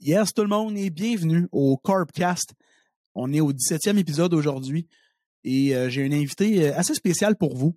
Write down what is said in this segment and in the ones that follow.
Yes, tout le monde et bienvenue au Corpcast. On est au 17e épisode aujourd'hui et euh, j'ai un invité euh, assez spécial pour vous.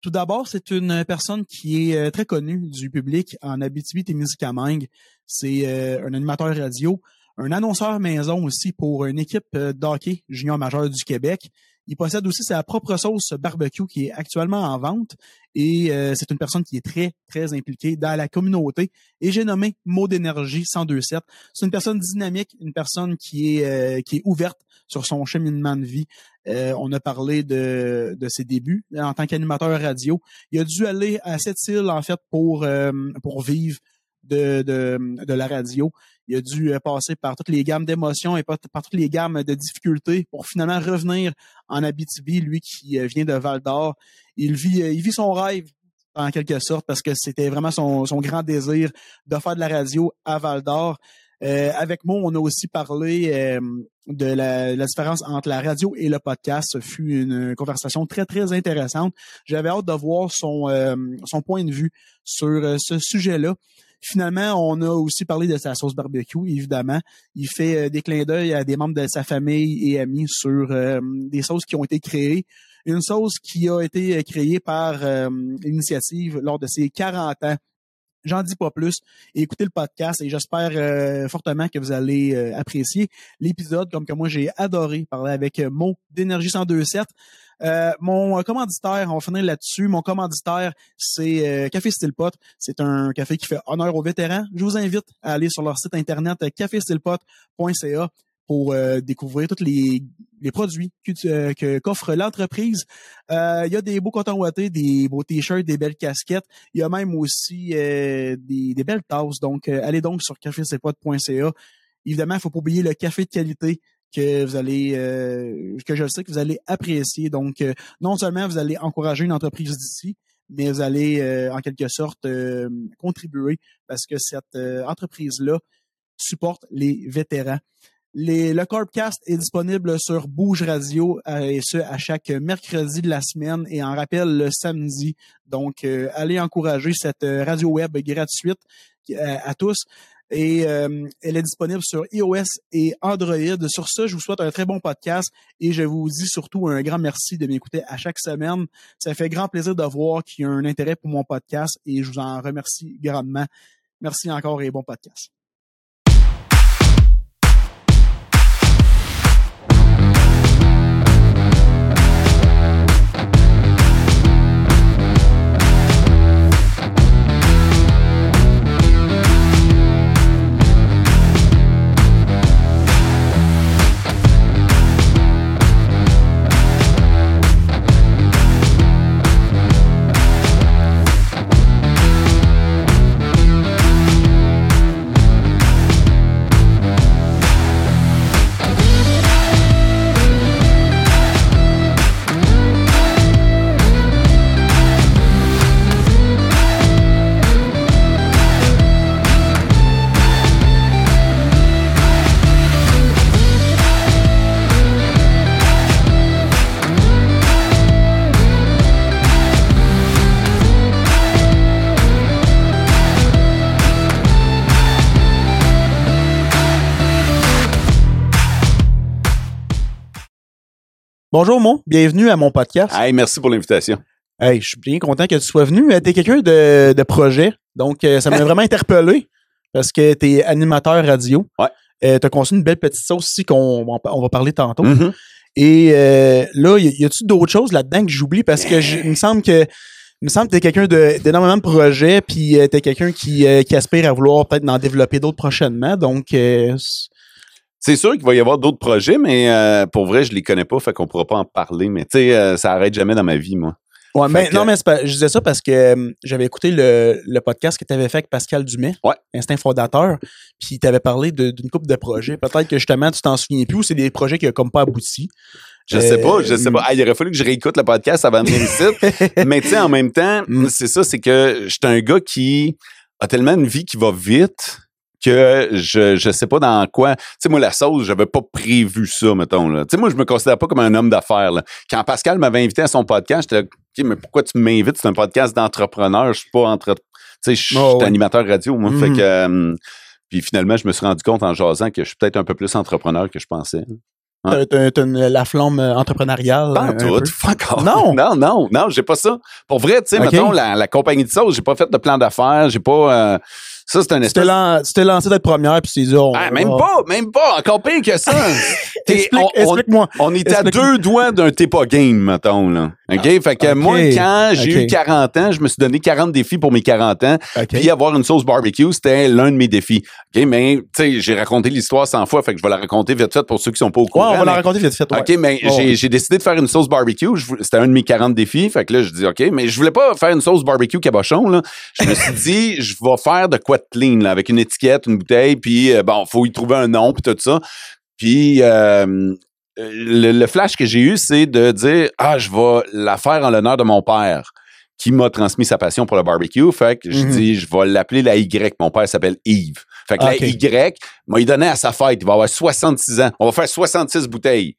Tout d'abord, c'est une personne qui est euh, très connue du public en Abitibi-Témiscamingue. C'est un animateur radio, un annonceur maison aussi pour une équipe d'hockey junior majeur du Québec. Il possède aussi sa propre sauce barbecue qui est actuellement en vente et euh, c'est une personne qui est très, très impliquée dans la communauté. Et j'ai nommé Mot d'énergie 1027. C'est une personne dynamique, une personne qui est, euh, qui est ouverte sur son cheminement de vie. Euh, on a parlé de, de ses débuts en tant qu'animateur radio. Il a dû aller à cette île, en fait, pour, euh, pour vivre de, de, la radio. Il a dû euh, passer par toutes les gammes d'émotions et par, toutes les gammes de difficultés pour finalement revenir en Abitibi, lui qui euh, vient de Val d'Or. Il vit, euh, il vit son rêve en quelque sorte parce que c'était vraiment son, grand désir de faire de la radio à Val d'Or. Avec moi, on a aussi parlé de la, différence entre la radio et le podcast. Ce fut une conversation très, très intéressante. J'avais hâte de voir son, son point de vue sur ce sujet-là. Finalement, on a aussi parlé de sa sauce barbecue, évidemment. Il fait euh, des clins d'œil à des membres de sa famille et amis sur euh, des sauces qui ont été créées. Une sauce qui a été créée par euh, l'initiative lors de ses 40 ans. J'en dis pas plus. Écoutez le podcast et j'espère euh, fortement que vous allez euh, apprécier l'épisode comme que moi j'ai adoré parler avec euh, Mo d'énergie 1027. Euh, mon commanditaire, on va finir là-dessus. Mon commanditaire, c'est euh, Café Style Pot. C'est un café qui fait honneur aux vétérans. Je vous invite à aller sur leur site internet caféstylepot.ca pour euh, découvrir tous les, les produits que, que, qu'offre l'entreprise. Euh, il y a des beaux cotons ouatés, des beaux t-shirts, des belles casquettes. Il y a même aussi euh, des, des, belles tasses. Donc, allez donc sur caféstylepot.ca. Évidemment, il faut pas oublier le café de qualité que vous allez, euh, que je sais que vous allez apprécier. Donc, euh, non seulement vous allez encourager une entreprise d'ici, mais vous allez euh, en quelque sorte contribuer parce que cette entreprise-là supporte les vétérans. Le Corpcast est disponible sur Bouge Radio et ce à chaque mercredi de la semaine et en rappel le samedi. Donc, allez encourager cette radio web gratuite à tous et euh, elle est disponible sur iOS et Android. Sur ce, je vous souhaite un très bon podcast et je vous dis surtout un grand merci de m'écouter à chaque semaine. Ça fait grand plaisir de voir qu'il y a un intérêt pour mon podcast et je vous en remercie grandement. Merci encore et bon podcast. Bonjour Mo, bienvenue à mon podcast. Hey, merci pour l'invitation. Hey, je suis bien content que tu sois venu. Tu es quelqu'un de, de, projet, donc euh, ça m'a vraiment interpellé parce que tu es animateur radio. Ouais. Euh, tu as conçu une belle petite sauce aussi qu'on on va parler tantôt. Mm -hmm. Et euh, là, y, a-tu d'autres choses là-dedans que j'oublie? Parce que je, il me semble que il me semble que tu es quelqu'un d'énormément de, de, projets, puis euh, tu es quelqu'un qui, euh, qui aspire à vouloir peut-être en développer d'autres prochainement. Donc, euh, c'est sûr qu'il va y avoir d'autres projets, mais euh, pour vrai, je les connais pas, fait qu'on pourra pas en parler. Mais tu sais, euh, ça arrête jamais dans ma vie, moi. Ouais, mais que, non, mais pas, je disais ça parce que euh, j'avais écouté le, le, podcast que tu avais fait avec Pascal Dumais, ouais. Instinct Fondateur, puis tu avais parlé d'une couple de projets. Peut-être que justement, tu t'en souviens plus ou c'est des projets qui n'ont comme pas abouti. Je sais pas, je sais pas. Ah, il aurait fallu que je réécoute le podcast avant de venir ici. mais tu sais, en même temps, mm. c'est ça, c'est que j'étais un gars qui a tellement une vie qui va vite que je je sais pas dans quoi. Tu sais, moi, la sauce, j'avais pas prévu ça, mettons. Tu sais, moi, je me considère pas comme un homme d'affaires. Quand Pascal m'avait invité à son podcast, j'étais là, OK, mais pourquoi tu m'invites? C'est un podcast d'entrepreneur. Je suis pas entre. Tu sais, je suis oh, ouais. animateur radio, moi. Mm. Fait que. Euh, Puis finalement, je me suis rendu compte en jasant que je suis peut-être un peu plus entrepreneur que je pensais. T'as, t'as- t'as une- la flamme euh, entrepreneuriale. Pas un tout. Non. non, non, non, j'ai pas ça. Pour vrai, tu sais, mettons, la, la compagnie de sauce, j'ai pas fait de plan d'affaires, j'ai pas... euh, ça, c'est un espèce... t'es lancé d'être première, puis t'es dit, oh, Ah, même pas, même pas, encore pire que ça. T'es- Explique, on- on, explique-moi. on était à deux doigts d'un t'es pas game, mettons, là. OK? fait que moi, quand j'ai eu 40 ans, je me suis donné 40 défis pour mes 40 ans. OK. Puis avoir une sauce barbecue, c'était l'un de mes défis. OK? Mais, tu sais, j'ai raconté l'histoire 100 fois, fait que je vais la raconter vite fait pour ceux qui sont pas au Ouais, courant. on va la raconter vite fait. ouais. OK, mais Oh, j'ai, décidé de faire une sauce barbecue. C'était un de mes 40 défis. Fait que là, je dis OK, mais je voulais pas faire une sauce barbecue cabochon. Là. Je me suis dit, je vais faire de quoi de clean, là, avec une étiquette, une bouteille, puis euh, bon, faut y trouver un nom, puis tout ça. Puis euh, le, le flash que j'ai eu, c'est de dire Ah, je vais la faire en l'honneur de mon père qui m'a transmis sa passion pour le barbecue. Fait que je Mhm. dis, je vais l'appeler la Y. Mon père s'appelle Yves. Fait que la. Y, m'a il donné à sa fête. Il va avoir 66 ans. On va faire 66 bouteilles.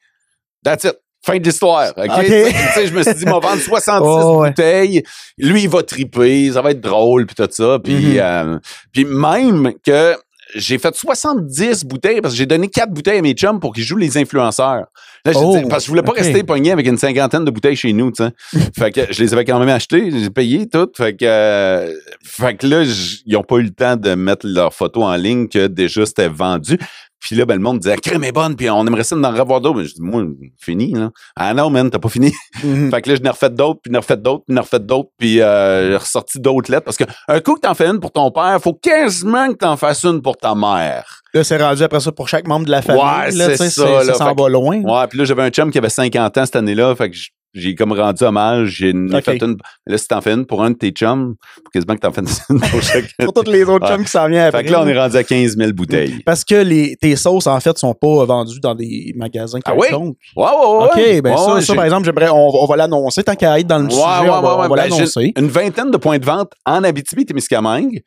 That's it. Fin de l'histoire. OK? Ok. Tu sais, je me suis dit, va vendre 66 Oh, ouais. bouteilles. Lui, il va triper. Ça va être drôle, puis tout ça. Puis, euh, puis même que j'ai fait 70 bouteilles parce que j'ai donné 4 bouteilles à mes chums pour qu'ils jouent les influenceurs. Là, Oh, dis- parce que je voulais pas rester pogné avec une cinquantaine de bouteilles chez nous, tu sais. fait que je les avais quand même achetées, j'ai payé toutes. Fait que, euh, fait que là, ils ont pas eu le temps de mettre leurs photos en ligne que déjà c'était vendu. Puis là, ben, le monde disait, crème est bonne, puis on aimerait ça d'en revoir d'autres. Mais je dis, moi, fini, là. Ah non, man, t'as pas fini. Mhm. Fait que là, je n'ai refait d'autres, puis j'en ai refait d'autres, puis j'en ai refait d'autres, puis euh, j'ai ressorti d'autres lettres. Parce que un coup que t'en fais une pour ton père, faut quasiment que t'en fasses une pour ta mère. Là, c'est rendu après ça pour chaque membre de la famille. Ouais, là, ça, là. Ça s'en va loin. Ouais, puis là, j'avais un chum qui avait 50 ans cette année-là, fait que j- j'ai comme rendu hommage. J'ai une- Ok. fait une. Là, si t'en fais une pour un de tes chums, faut quasiment que t'en fasses une pour chaque. Pour tous les autres Ouais. chums qui s'en viennent après. fait que là, on est rendu à 15 000 bouteilles. Parce que les, tes sauces, en fait, sont pas vendues dans des magasins Ah oui? Ouais, ouais, ouais. OK, ben Ouais, ça, ouais, ça, par exemple, j'aimerais, on, va- on va l'annoncer. Tant qu'à être dans le Ouais, sujet, ouais, on va, ouais, on va. Ben, l'annoncer. une vingtaine de points de vente en Abitibi-Témiscamingue.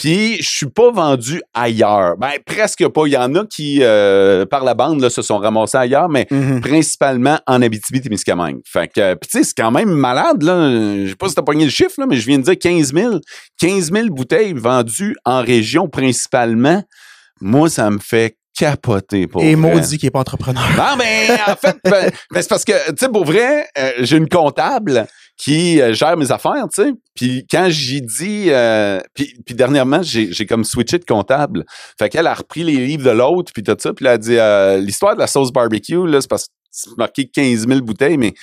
Puis, je suis pas vendu ailleurs. Ben, presque pas. Il y en a qui, euh, par la bande, là, se sont ramassés ailleurs, mais Mhm. principalement en Abitibi-Témiscamingue. Fait que, euh, puis tu sais, c'est quand même malade, là. Je sais pas si t'as pogné le chiffre, là, mais je viens de dire 15 000. 15 000 bouteilles vendues en région principalement. Moi, ça me fait capoter pour Et vrai. maudit qui est pas entrepreneur. Non, mais en fait, ben, ben, c'est parce que, tu sais, pour vrai, euh, j'ai une comptable qui euh, gère mes affaires, tu sais. Puis quand j'ai dit, euh, puis, puis dernièrement, j'ai comme switché de comptable. Fait qu'elle a repris les livres de l'autre, puis tout ça. Puis elle a dit, euh, l'histoire de la sauce barbecue, là, c'est parce que c'est marqué 15 000 bouteilles, mais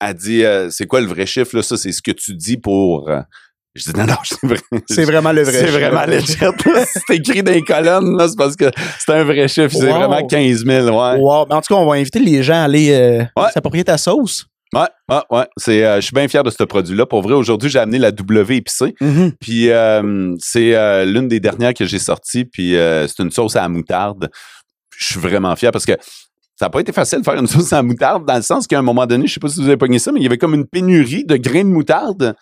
elle dit, euh, c'est quoi le vrai chiffre, là? Ça, c'est ce que tu dis pour... je dis, non, non, c'est vrai. C'est vraiment le vrai. C'est vraiment legit. c'est écrit dans les colonnes, là, c'est parce que c'est un vrai chiffre. C'est vraiment 15 000, ouais. Wow. Mais En tout cas, on va inviter les gens à aller euh, Ouais. s'approprier ta sauce. Ouais, ouais, ouais. C'est, euh, je suis bien fier de ce produit-là. Pour vrai, aujourd'hui, j'ai amené la W épicée. Mhm. Puis euh, c'est euh, l'une des dernières que j'ai sorties. Puis euh, c'est une sauce à la moutarde. Je suis vraiment fier parce que ça n'a pas été facile de faire une sauce à la moutarde dans le sens qu'à un moment donné, je sais pas si vous avez pogné ça, mais il y avait comme une pénurie de grains de moutarde.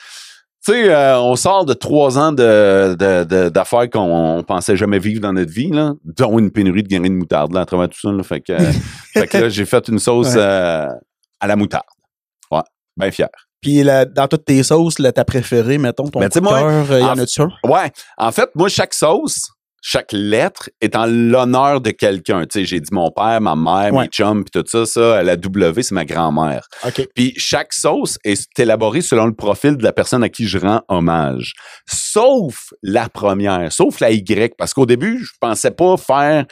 Tu sais, euh, on sort de trois ans de, d'affaires qu'on on pensait jamais vivre dans notre vie, là, dont une pénurie de grains de moutarde là, à travers tout ça. Là, fait, que, euh, fait que là, j'ai fait une sauce Ouais. à la moutarde. Bien fier. Puis la- dans toutes tes sauces, là, ta préférée, mettons, ton Ben, coup tu sais, de moi, cœur, euh, y en a-tu un? Ouais. En fait, moi, chaque sauce, chaque lettre est en l'honneur de quelqu'un. Tu sais, j'ai dit mon père, ma mère, Ouais. mes chums, puis tout ça. Ça, la W, c'est ma grand-mère. OK. Puis chaque sauce est élaborée selon le profil de la personne à qui je rends hommage. Sauf la première, sauf la Y, parce qu'au début, je pensais pas faire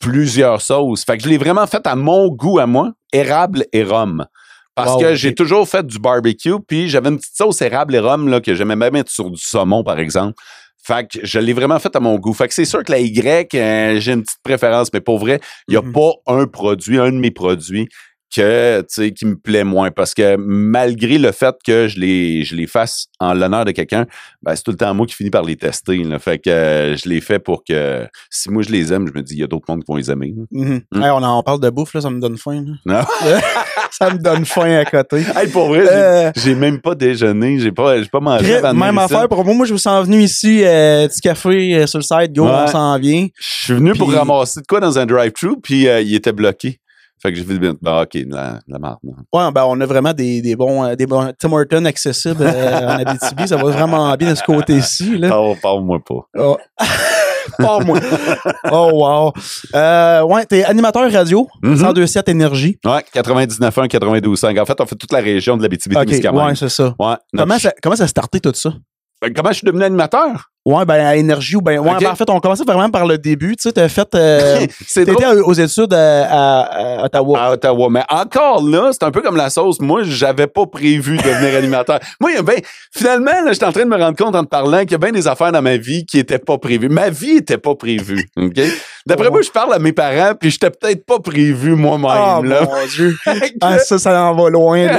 plusieurs sauces. Fait que je l'ai vraiment fait à mon goût à moi, érable et rhum. Parce Wow, que j'ai toujours fait du barbecue, puis j'avais une petite sauce érable et rhum là, que j'aimais bien mettre sur du saumon, par exemple. Fait que je l'ai vraiment fait à mon goût. Fait que c'est sûr que la Y, euh, j'ai une petite préférence, mais pour vrai, il n'y a Mhm. pas un produit, un de mes produits que, tu sais, qui me plaît moins. Parce que malgré le fait que je les, je les fasse en l'honneur de quelqu'un, ben, c'est tout le temps moi qui finis par les tester. là. Fait que euh, je les fais pour que si moi je les aime, je me dis, il y a d'autres mondes qui vont les aimer. Mm. Hey, on en parle de bouffe, là, ça me donne faim. là. Non? ça me donne faim à côté. Hey, pour vrai, j'ai- Euh, j'ai même pas déjeuné, j'ai pas, j'ai pas mangé avant même affaire pour moi. Moi, je me sens venu ici, euh, petit café euh, sur le site, go, Ouais. on s'en vient. Je suis venu pour ramasser de quoi dans un drive-thru, puis euh, il était bloqué. Fait que j'ai fait, ben, ok, la, la là. Ouais, ben, on a vraiment des, des bons, euh, des bons Tim Hortons accessibles euh, en Abitibi. Ça va vraiment bien de ce côté-ci, là. Parle- Parle-moi pas. Oh. Pas moi. Oh, wow. Euh, ouais, t'es animateur radio, Mhm. 102.7 Énergie. Ouais, 99.1, 92.5. En fait, on fait toute la région de la BTB OK, ouais, c'est ça. Ouais. Comment ça, comment ça a starté tout ça? Comment je suis devenu animateur? Ouais, ben, à Énergie ou ben, ouais, ben, en fait, on commençait vraiment par le début. Tu sais, t'as fait, euh, t'étais aux études à, à- à Ottawa. À Ottawa. Mais encore là, c'est un peu comme la sauce. Moi, j'avais pas prévu de devenir animateur. Moi, il y a ben, finalement, là, j'étais en train de me rendre compte en te parlant qu'il y a bien des affaires dans ma vie qui étaient pas prévues. Ma vie était pas prévue. OK? D'après Ouais. moi, je parle à mes parents, puis j'étais peut-être pas prévu moi-même. Ah, là. mon Dieu. Ah, ça, ça en va loin, là.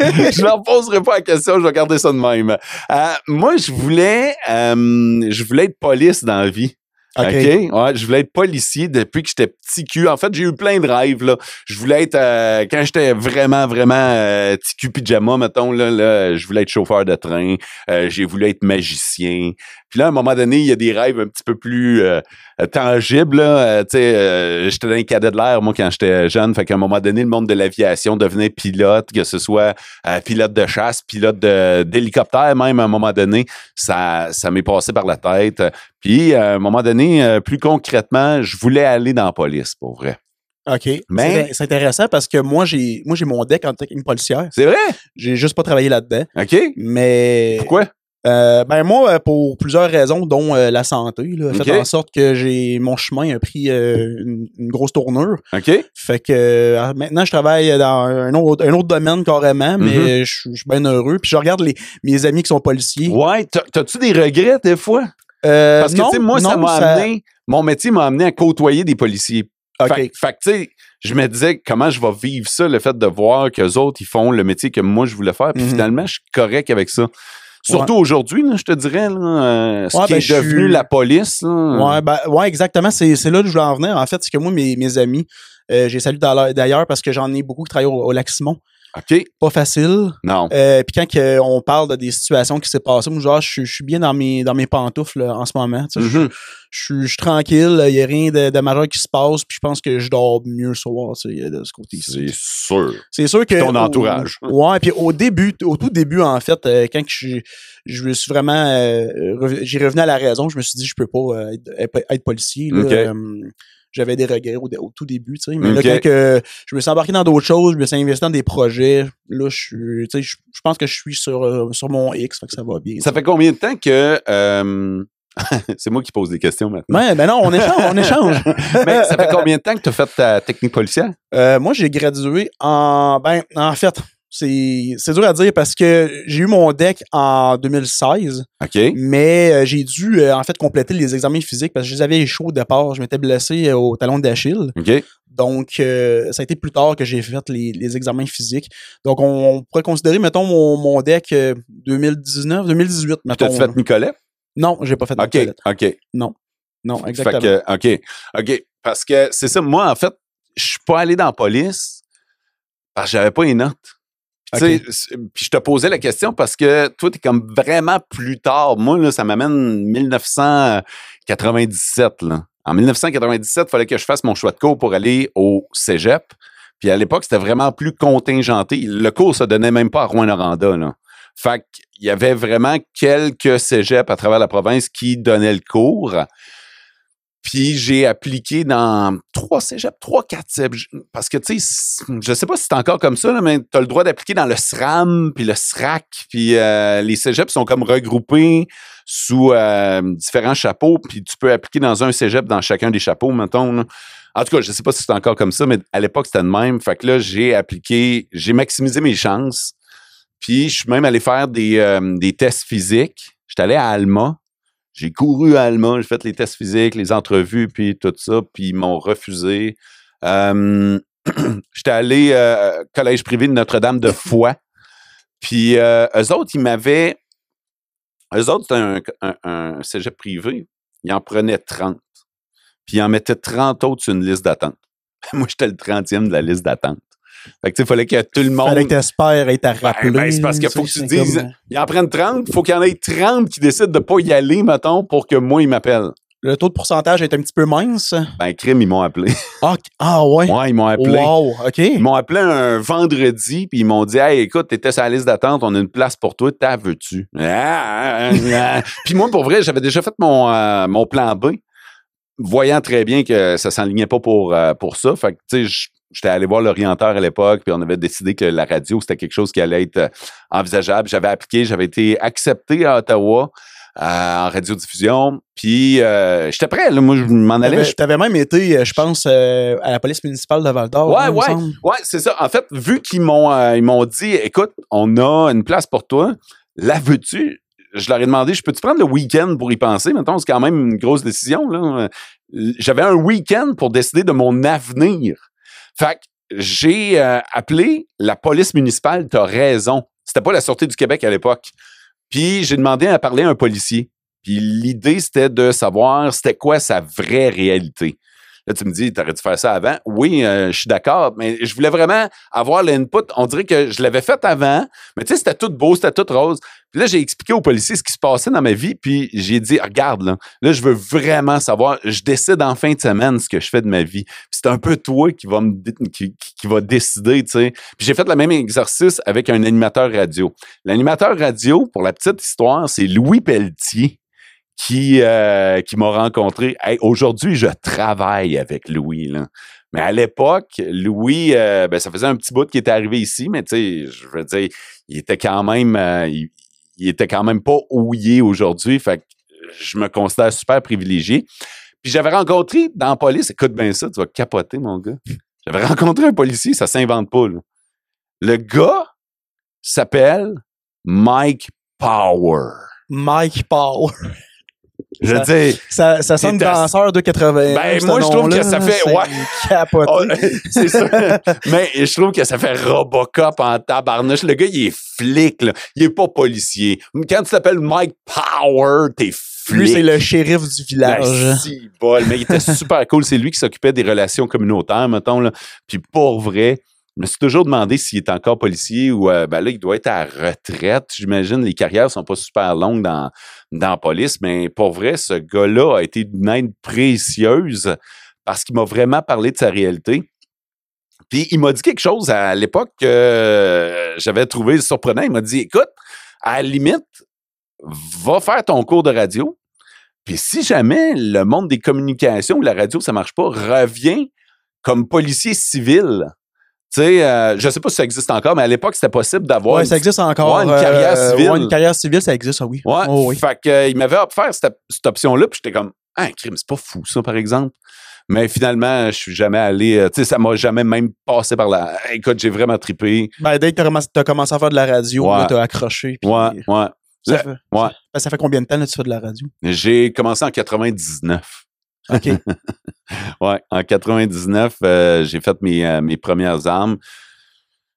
je leur poserai pas la question, je vais garder ça de même. Euh, moi, je voulais, euh, je voulais être police dans la vie. OK? Ouais, je voulais être policier depuis que j'étais petit cul. En fait, j'ai eu plein de rêves, là. Je voulais être, euh, quand j'étais vraiment, vraiment euh, petit cul pyjama, mettons, là, là, je voulais être chauffeur de train. Euh, j'ai voulu être magicien. Puis là, à un moment donné, il y a des rêves un petit peu plus euh, euh, tangibles. Euh, tu sais, euh, j'étais dans les cadets de l'air, moi, quand j'étais jeune. Fait qu'à un moment donné, le monde de l'aviation devenait pilote, que ce soit euh, pilote de chasse, pilote d'hélicoptère, même, à un moment donné. Ça, ça m'est passé par la tête. Puis, à un moment donné, plus concrètement, je voulais aller dans la police, pour vrai. OK. Mais- C'est- C'est intéressant parce que moi, j'ai moi j'ai mon deck en technique policière. C'est vrai? J'ai juste pas travaillé là-dedans. OK? Mais. Pourquoi? Euh, ben moi, euh, pour plusieurs raisons, dont euh, la santé, là, fait en sorte que j'ai mon chemin a pris euh, une, une grosse tournure. OK? Fait que maintenant, je travaille dans un autre, un autre domaine carrément, mais Mhm. je suis je suis bien heureux. Puis je regarde les, mes amis qui sont policiers. Ouais. t'as- T'as-tu des regrets, des fois? Parce que, non, moi, ça m'a amené, mon métier m'a amené à côtoyer des policiers. OK. Fait, fait que, tu sais, je me disais comment je vais vivre ça, le fait de voir qu'eux autres, ils font le métier que moi, je voulais faire. Puis Mhm. finalement, je suis correct avec ça. Surtout aujourd'hui, je te dirais, là, euh, ce Ouais, qui ben, est devenu la police. là. Ouais, ben, ouais, exactement. C'est, c'est là que je voulais en venir. En fait, c'est que moi, mes, mes amis, euh, j'ai salué d'ailleurs parce que j'en ai beaucoup qui travaillent au, au Lac Simon. OK? Pas facile. Non. Euh, Puis quand que on parle de des situations qui s'est passées, moi, genre, je, suis- je suis bien dans mes, dans mes pantoufles là, en ce moment. sais. Je-. Je suis- je suis tranquille. Il n'y a rien de, de majeur qui se passe. Puis je pense que je dors mieux ce soir de ce côté-ci. C'est sûr. C'est sûr que. Ton au- entourage. ouais, puis au début, au tout début, en fait, euh, quand je, je me suis vraiment. euh, j'ai revenu à la raison, je me suis dit, je peux pas euh, être, être policier. là. Ok. J'avais des regrets au, au tout début, tu sais. Mais là, quand que je me suis embarqué dans d'autres choses, je me suis investi dans des projets, là, je suis. Tu sais, je, je pense que je suis sur, euh, sur mon X, fait que ça va bien. Ça fait combien de temps que. euh, c'est moi qui pose des questions maintenant. Ouais, ben non, on échange, on échange. Mais ça fait combien de temps que tu as fait ta technique policière? Euh, moi, j'ai gradué en. Ben, en fait, c'est dur à dire parce que j'ai eu mon deck en 2016, OK? mais euh, j'ai dû, euh, en fait, compléter les examens physiques parce que je les avais échoués au départ. Je m'étais blessé euh, au talon d'Achille. OK? Donc, euh, ça a été plus tard que j'ai fait les, les examens physiques. Donc, on, on pourrait considérer, mettons, mon, mon deck euh, 2019, 2018, mettons. T'as-tu fait Nicolet? Non, j'ai pas fait de OK, toilette. OK. Non, Fait exactement. que, OK, OK. Parce que c'est ça, moi, en fait, je suis pas allé dans la police parce que j'avais pas les notes. Puis, je te posais la question parce que toi, tu es comme vraiment plus tard. Moi, là, ça m'amène 1997. Là. En 1997, il fallait que je fasse mon choix de cours pour aller au cégep. Puis à l'époque, c'était vraiment plus contingenté. Le cours se donnait même pas à Rouen-Noranda. Fait qu'il y avait vraiment quelques cégeps à travers la province qui donnaient le cours. Puis j'ai appliqué dans trois cégeps, trois, quatre cégeps. Parce que, tu sais, je sais pas si c'est encore comme ça, mais tu as le droit d'appliquer dans le SRAM, puis le SRAC, puis euh, les cégeps sont comme regroupés sous euh, différents chapeaux, puis tu peux appliquer dans un cégep dans chacun des chapeaux, mettons. là. En tout cas, je sais pas si c'est encore comme ça, mais à l'époque, c'était le même. Fait que là, j'ai appliqué, j'ai maximisé mes chances. Puis je suis même allé faire des, euh, des tests physiques. J'étais allé à Alma. J'ai couru à Alma, j'ai fait les tests physiques, les entrevues, puis tout ça, puis ils m'ont refusé. Euh, J'étais allé euh, collège privé de Notre-Dame de Foix. Puis euh, eux autres, ils m'avaient... Eux autres, c'était un, un, un cégep privé. Ils en prenaient 30. Puis ils en mettaient 30 autres sur une liste d'attente. Moi, j'étais le 30e de la liste d'attente. Fait que, tu sais, fallait que tout le monde... Fallait que t'espères être à rappeler. ben, c'est parce qu'il faut que tu dises- comme- Ils en prennent 30, il faut qu'il y en ait 30 qui décident de pas y aller, mettons, pour que moi, ils m'appellent. Le taux de pourcentage est un petit peu mince. Ben, crime, ils m'ont appelé. Ah, ah ouais. Ouais, ils m'ont appelé. Wow, OK. Ils m'ont appelé un vendredi, puis ils m'ont dit Hey, écoute, t'étais sur la liste d'attente, on a une place pour toi, t'as veux-tu? Ah, ah, ah. puis moi, pour vrai, j'avais déjà fait mon, euh, mon plan B. voyant très bien que ça s'enlignait pas pour, euh, pour ça, fait que, tu sais, j'étais allé voir l'orienteur à l'époque, puis on avait décidé que la radio, c'était quelque chose qui allait être euh, envisageable. J'avais appliqué, j'avais été accepté à Ottawa. en radiodiffusion. Puis euh, j'étais prêt, là, moi je m'en allais. Tu avais même été, je pense, à la police municipale de Val d'Or. Ouais, ouais, ouais, c'est ça. En fait, vu qu'ils m'ont ils m'ont dit, écoute, on a une place pour toi, la veux-tu? Je leur ai demandé, je peux-tu prendre le week-end pour y penser? Maintenant, c'est quand même une grosse décision. Là. J'avais un week-end pour décider de mon avenir. Fait que j'ai euh, appelé la police municipale, t'as raison. C'était pas la Sûreté du Québec à l'époque. Puis j'ai demandé à parler à un policier. Puis l'idée, c'était de savoir c'était quoi sa vraie réalité. Là, tu me dis, t'aurais dû faire ça avant. Oui, euh, je suis d'accord, mais je voulais vraiment avoir l'input. On dirait que je l'avais fait avant, mais tu sais, c'était tout beau, c'était tout rose. Puis là, j'ai expliqué aux policiers ce qui se passait dans ma vie, puis j'ai dit, regarde, là, là, je veux vraiment savoir, je décide en fin de semaine ce que je fais de ma vie. Puis c'est un peu toi qui va me qui, qui va décider, tu sais. Puis j'ai fait le même exercice avec un animateur radio. L'animateur radio, pour la petite histoire, c'est Louis Pelletier qui, euh, qui m'a rencontré. Aujourd'hui, je travaille avec Louis. Là. Mais à l'époque, Louis, euh, ben, ça faisait un petit bout qu'il était arrivé ici, mais tu sais, je veux dire, il était quand même, euh, était quand même pas il est aujourd'hui. Fait que je me considère super privilégié. Puis j'avais rencontré dans la police, écoute bien ça, tu vas capoter, mon gars. J'avais rencontré un policier, ça s'invente pas. Là. Le gars s'appelle Mike Power. Mike Power. Je dis. Ça, ça sonne danseur de 80. Ben, moi, je trouve que ça fait. Ouais. Oh, c'est ça. Mais je trouve que ça fait Robocop en tabarnouche. Le gars, il est flic, là. Il est pas policier. Quand tu t'appelles Mike Power, t'es flic. Lui, c'est le shérif du village. Si, bol. Mais il était super cool. C'est lui qui s'occupait des relations communautaires, mettons, là. Puis pour vrai, je me suis toujours demandé s'il est encore policier ou euh, ben là, il doit être à retraite. J'imagine les carrières sont pas super longues dans, dans la police, mais pour vrai, ce gars-là a été d'une aide précieuse parce qu'il m'a vraiment parlé de sa réalité. Puis il m'a dit quelque chose à l'époque que j'avais trouvé surprenant. Il m'a dit écoute, à la limite, va faire ton cours de radio. Puis si jamais le monde des communications ou la radio, ça marche pas, reviens comme policier civil. Tu sais, euh, je sais pas si ça existe encore, mais à l'époque, c'était possible d'avoir. Ouais, ça existe encore. une carrière euh, civile. une carrière civile, ça existe, oui. Ouais. Oh, oui. Fait que, euh, il m'avait offert cette, cette option-là, puis j'étais comme, ah, crime, c'est pas fou, ça, par exemple. Mais finalement, je suis jamais allé, tu sais, ça m'a jamais même passé par là. Écoute, j'ai vraiment trippé. Ben, dès que t'as commencé à faire de la radio, ouais. t'as accroché. ouais, ouais. Ça, fait, ouais. Ça, fait combien de temps que tu fais de la radio? J'ai commencé en 99. OK. ouais, en 99, euh, j'ai fait mes, euh, mes premières armes.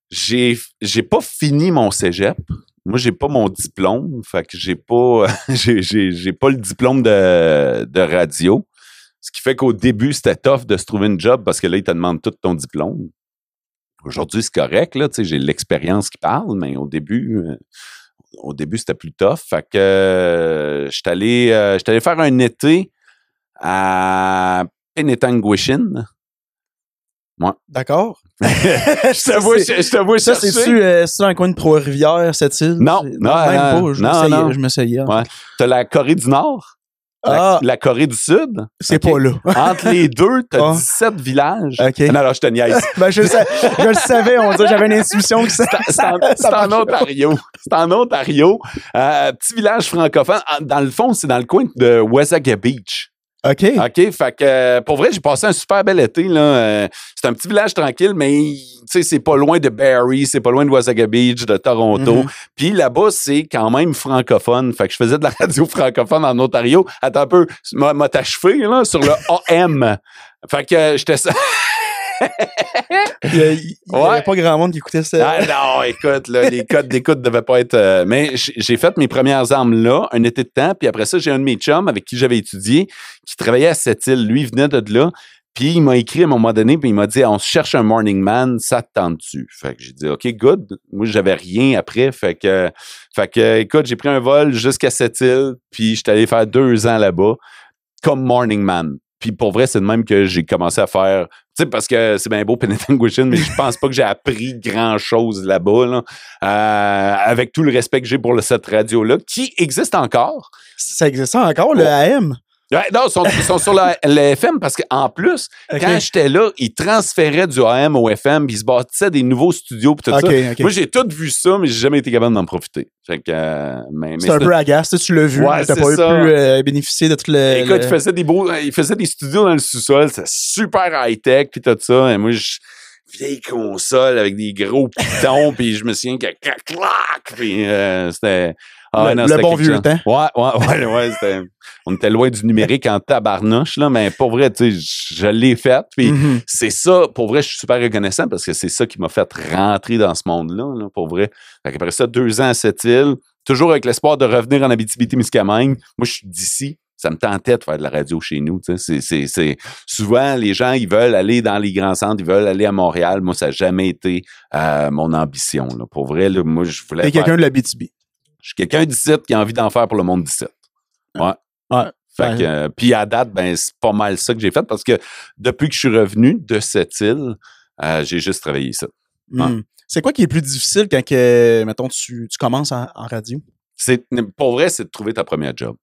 J'ai, j'ai pas fini mon cégep. Moi, j'ai pas mon diplôme. Fait que j'ai pas, j'ai, j'ai, pas le diplôme de, de radio. Ce qui fait qu'au début, c'était tough de se trouver une job parce que là, ils te demandent tout ton diplôme. Aujourd'hui, c'est correct, là, j'ai l'expérience qui parle, mais au début, euh, au début, c'était plus tough. Fait que j'étais allé, allé faire un été à Penetanguishene. Moi. D'accord. je t'avoue, je t'avoue, ça. C'est-tu euh, un coin de Trois-Rivières, cette île? Non, non, non, même pas. Je non. Je me sais Ouais. T'as la Corée du Nord? Ah. La, Corée du Sud? C'est pas là. Entre les deux, t'as as 17 villages. OK. Non, non, je te niaise. ben, je, je, le savais, on dirait, j'avais une intuition que c'était C'est en, Ontario. C'est en Ontario. Euh, petit village francophone. Dans le fond, c'est dans le coin de Wasaga Beach. OK. OK. Fait que, euh, pour vrai, j'ai passé un super bel été. Là. Euh, c'est un petit village tranquille, mais c'est pas loin de Barrie, c'est pas loin de Wasaga Beach, de Toronto. Mm-hmm. Puis là-bas, c'est quand même francophone. Fait que je faisais de la radio francophone en Ontario. Attends un peu, m'a achevé là, sur le AM. Fait que j'étais ça. Il n'y avait pas grand monde qui écoutait ça. Ah non, écoute, là, les codes d'écoute ne devaient pas être. Euh, mais j'ai fait mes premières armes là, un été de temps, puis après ça, j'ai un de mes chums avec qui j'avais étudié, qui travaillait à cette île. Lui, il venait de là. Puis il m'a écrit à un moment donné, puis il m'a dit On se cherche un morning man, ça te tente-tu? Fait que j'ai dit OK, good. Moi, j'avais rien après. Fait que, fait que écoute, j'ai pris un vol jusqu'à cette île, puis j'étais allé faire deux ans là-bas comme morning man. Puis pour vrai, c'est de même que j'ai commencé à faire. Tu sais, parce que c'est bien beau Penetanguishene, mais je pense pas que j'ai appris grand-chose là-bas, là, euh, avec tout le respect que j'ai pour le, cette radio-là, qui existe encore. Ça existe encore, le AM? Ouais, non, ils sont, ils sont sur la- le FM parce qu'en plus, quand j'étais là, ils transféraient du AM au FM, puis ils se bâtissaient des nouveaux studios, puis tout ça. Moi, j'ai tout vu ça, mais j'ai jamais été capable d'en profiter. Fait que, euh, mais, mais C'est un c'est- peu agace, tu l'as vu, Ouais, t'as c'est pas eu pu euh, bénéficier de tout le. Écoute, le- il faisait des beaux, il faisait des studios dans le sous-sol, c'était super high-tech, puis tout ça. Et moi, je, vieille console avec des gros pitons, puis je me souviens que clac, clac, puis euh, c'était... Le- le c'était bon vieux temps. Ouais, ouais, ouais, ouais. On était loin du numérique en tabarnouche, là, mais pour vrai, tu sais, je l'ai fait, puis Mhm. c'est ça, pour vrai, je suis super reconnaissant parce que c'est ça qui m'a fait rentrer dans ce monde-là, là, pour vrai. Fait qu'après ça, deux ans à cette île, toujours avec l'espoir de revenir en Abitibi-Témiscamingue. Moi, je suis d'ici. Ça me tentait de faire de la radio chez nous. C'est. Souvent, les gens, ils veulent aller dans les grands centres, ils veulent aller à Montréal. Moi, ça n'a jamais été euh, mon ambition. Là. Pour vrai, là, moi, je voulais T'es quelqu'un de la BTB. Je suis quelqu'un d'ici qui a envie d'en faire pour le monde d'ici. Ouais. Ouais. Fait que, euh, puis à date, ben, c'est pas mal ça que j'ai fait parce que depuis que je suis revenu de cette île, euh, j'ai juste travaillé ça. Mhm. C'est quoi qui est plus difficile quand, que, mettons, tu, tu commences en, en radio? C'est, pour vrai, c'est de trouver ta première job.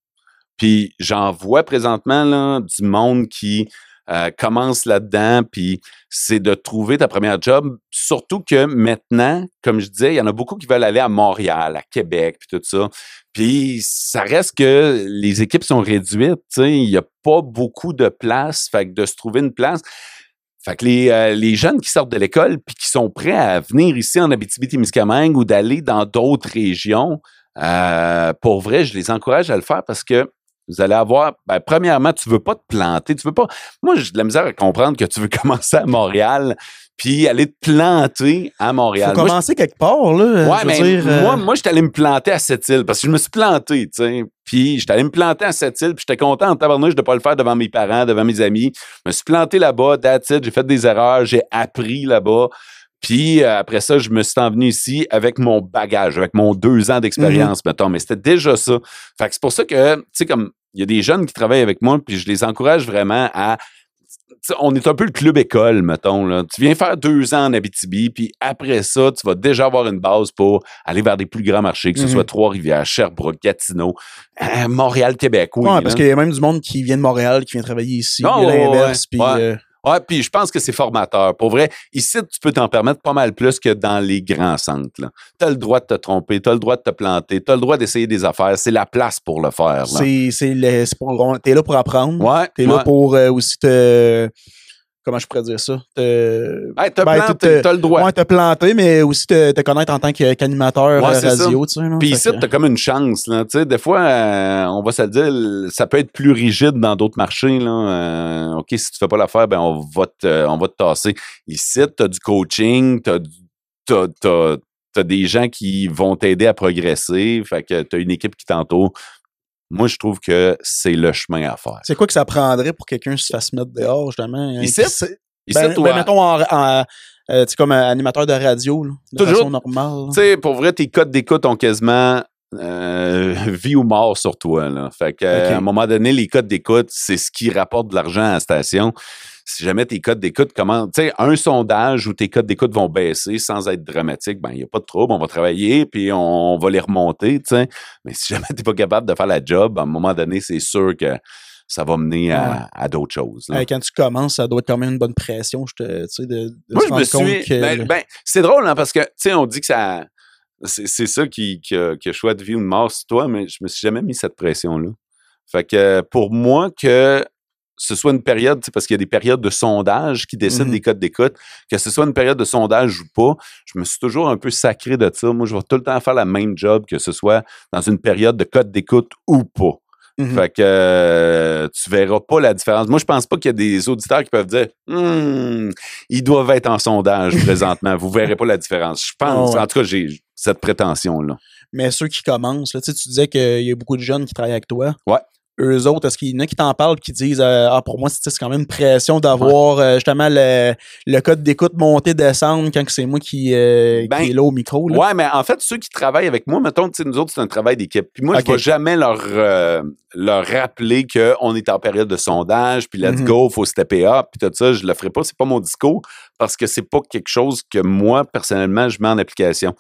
Puis j'en vois présentement là, du monde qui euh, commence là-dedans, puis c'est de trouver ta première job. Surtout que maintenant, comme je disais, il y en a beaucoup qui veulent aller à Montréal, à Québec, puis tout ça. Puis ça reste que les équipes sont réduites, il n'y a pas beaucoup de place, fait que de se trouver une place. Fait que les, euh, les jeunes qui sortent de l'école puis qui sont prêts à venir ici en Abitibi-Témiscamingue ou d'aller dans d'autres régions, euh, pour vrai, je les encourage à le faire parce que vous allez avoir, ben, premièrement, tu veux pas te planter, tu veux pas. Moi, j'ai de la misère à comprendre que tu veux commencer à Montréal puis aller te planter à Faut Montréal. Moi, commencer quelque part, là. Ouais, mais dire, euh, moi, moi, j'étais allé me planter à cette île parce que je me suis planté, tu sais. Puis j'étais allé me planter à cette île, puis j'étais content en tabarnouche de pas le faire devant mes parents, devant mes amis. Je me suis planté là-bas, that's it, j'ai fait des erreurs, j'ai appris là-bas. Puis euh, après ça, je me suis envenu ici avec mon bagage, avec mon deux ans d'expérience, Mhm. mettons. Mais c'était déjà ça. Fait que c'est pour ça que, tu sais, comme il y a des jeunes qui travaillent avec moi, puis je les encourage vraiment à on est un peu le club école, mettons. Là. Tu viens faire deux ans en Abitibi, puis après ça, tu vas déjà avoir une base pour aller vers des plus grands marchés, que ce Mhm. soit Trois-Rivières, Sherbrooke, Gatineau, euh, Montréal, Québec, oui. ouais, parce qu'il y a même du monde qui vient de Montréal, qui vient travailler ici. Ouais, l'inverse. ouais. euh, Ouais, puis je pense que c'est formateur. Pour vrai, ici, tu peux t'en permettre pas mal plus que dans les grands centres. Tu as le droit de te tromper, tu as le droit de te planter, tu as le droit d'essayer des affaires. C'est la place pour le faire. Là. c'est, c'est le- c'est pour- t'es là pour apprendre. Ouais, T'es là ouais. pour euh, aussi te. Comment je pourrais dire ça? Te, Hey, Ben, planté, t'as- le droit. ouais, te planter, mais aussi te, te connaître en tant qu'animateur Ouais, ça. radio. Tu sais. Puis ici, que- t'as comme une chance. Là. Tu sais, des fois, euh, on va se le dire, ça peut être plus rigide dans d'autres marchés. Là. Euh, OK, si tu fais pas l'affaire, ben on va te, on va te tasser. Ici, t'as du coaching, t'as, t'as, t'as, t'as des gens qui vont t'aider à progresser. Fait que t'as une équipe qui t'entoure. Moi, je trouve que c'est le chemin à faire. C'est quoi que ça prendrait pour que quelqu'un se fasse mettre dehors, justement? Ici? Sait- Ici, ben, toi, ben, mettons, en, en, euh, comme euh, animateur de radio, là, de Toujours. façon normale. Tu sais, pour vrai, tes codes d'écoute ont quasiment euh, vie ou mort sur toi. Là. Fait que, euh, Ok. à un moment donné, les codes d'écoute, c'est ce qui rapporte de l'argent à la station. Si jamais tes codes d'écoute comment, tu sais, un sondage où tes codes d'écoute vont baisser sans être dramatique, ben, il n'y a pas de trouble, on va travailler puis on, va les remonter, tu sais. Mais si jamais tu n'es pas capable de faire la job, à un moment donné, c'est sûr que ça va mener à, Ouais. à d'autres choses. là. Quand tu commences, ça doit être quand même une bonne pression, je te, tu sais, de, de Moi, se je rendre me suis. que... ben, ben, c'est drôle, hein, parce que, tu sais, on dit que ça. C'est c'est ça qui, qui, a, qui a choix de vie ou de mort sur toi, mais je me suis jamais mis cette pression-là. Fait que pour moi, que ce soit une période, parce qu'il y a des périodes de sondage qui décident Mhm. des codes d'écoute, que ce soit une période de sondage ou pas, je me suis toujours un peu sacré de ça. Moi, je vais tout le temps faire la même job, que ce soit dans une période de code d'écoute ou pas. Mhm. Fait que euh, tu verras pas la différence. Moi, je pense pas qu'il y a des auditeurs qui peuvent dire Hmm, ils doivent être en sondage présentement. Vous verrez pas la différence. Je pense, ouais. en tout cas, j'ai cette prétention-là. Mais ceux qui commencent, là, tu disais qu'il y a beaucoup de jeunes qui travaillent avec toi. Ouais. Eux autres, est-ce qu'il y en a qui t'en parlent et qui disent euh, Ah, pour moi, c'est quand même une pression d'avoir euh, justement le, le code d'écoute monter, descendre quand c'est moi qui, euh, Ben, qui est là au micro. Là? Ouais, mais en fait, ceux qui travaillent avec moi, mettons, nous autres, c'est un travail d'équipe. Puis moi, je vais jamais leur, leur rappeler qu'on est en période de sondage, puis let's Mhm. go, faut stepper up, puis tout ça. Je le ferai pas. C'est pas mon discours parce que c'est pas quelque chose que moi, personnellement, je mets en application.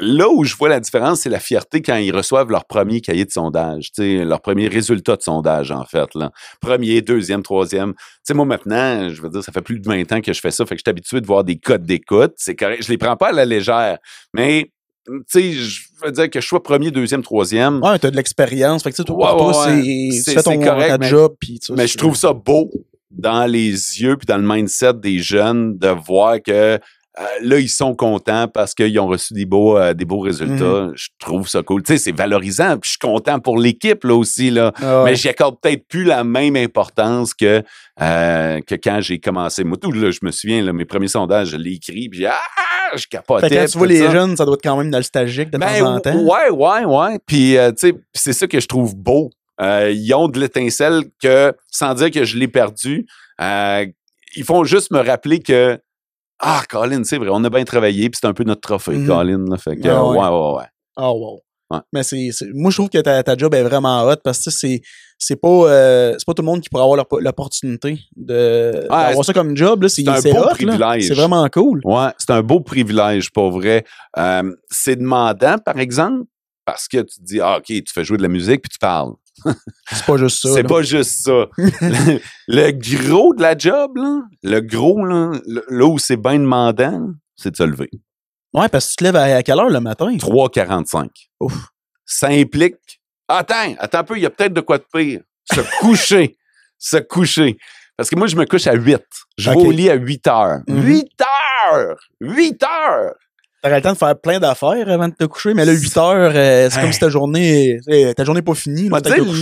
Là où je vois la différence, c'est la fierté quand ils reçoivent leur premier cahier de sondage, leur premier résultat de sondage, en fait. Là. Premier, deuxième, troisième. sais, moi, maintenant, je veux dire, ça fait plus de 20 ans que je fais ça, fait que je suis habitué de voir des codes d'écoute. C'est correct. Je les prends pas à la légère. Mais tu sais, je veux dire que je sois premier, deuxième, troisième. Ouais, t'as de l'expérience. Fait que, tu toi, ouais, c'est, c'est ton correct, mais, job. mais je trouve ça beau dans les yeux puis dans le mindset des jeunes de voir que euh, là, ils sont contents parce qu'ils ont reçu des beaux, euh, des beaux résultats. Mhm. Je trouve ça cool. Tu sais, c'est valorisant. Puis je suis content pour l'équipe, là aussi. Là. Ah Mais j'y accorde peut-être plus la même importance que, euh, que quand j'ai commencé. Moi, tout, là, je me souviens, là, mes premiers sondages, je l'ai écrit, puis ah, je capotais. quand tu vois les jeunes, ça doit être quand même nostalgique de ben, temps en temps. Ouais, ouais, ouais. Puis, tu sais, c'est ça que je trouve beau. ils ont de l'étincelle que, sans dire que je l'ai perdu, ils font juste me rappeler que ah, Colin, c'est vrai, on a bien travaillé, puis c'est un peu notre trophée, mmh. Colin. Là, fait que, ah, ouais, ouais, ouais. Ah, wow. Mais c'est, moi, je trouve que ta, ta, job est vraiment hot parce que c'est, c'est pas, euh, c'est pas tout le monde qui pourrait avoir l'opportunité de, d'avoir ça comme job. C'est, un beau privilège. C'est vraiment cool. Ouais, c'est un beau privilège, pour vrai. Euh, c'est demandant, par exemple, parce que tu te dis, ah, OK, tu fais jouer de la musique puis tu parles. C'est pas juste ça. C'est pas juste ça. le, gros de la job, là, le gros, là, là où c'est bien demandant, c'est de se lever. Ouais, parce que tu te lèves à, quelle heure le matin? 3h45. Ouf. Ça implique. Attends, attends un peu, il y a peut-être de quoi de pire. Se coucher. se coucher. Parce que moi, je me couche à 8. Je vais au lit à 8 heures. 8 mm-hmm. heures! 8 heures! T'aurais le temps de faire plein d'affaires avant de te coucher, mais là, 8 heures, euh, c'est comme si ta journée, ta journée n'est pas finie.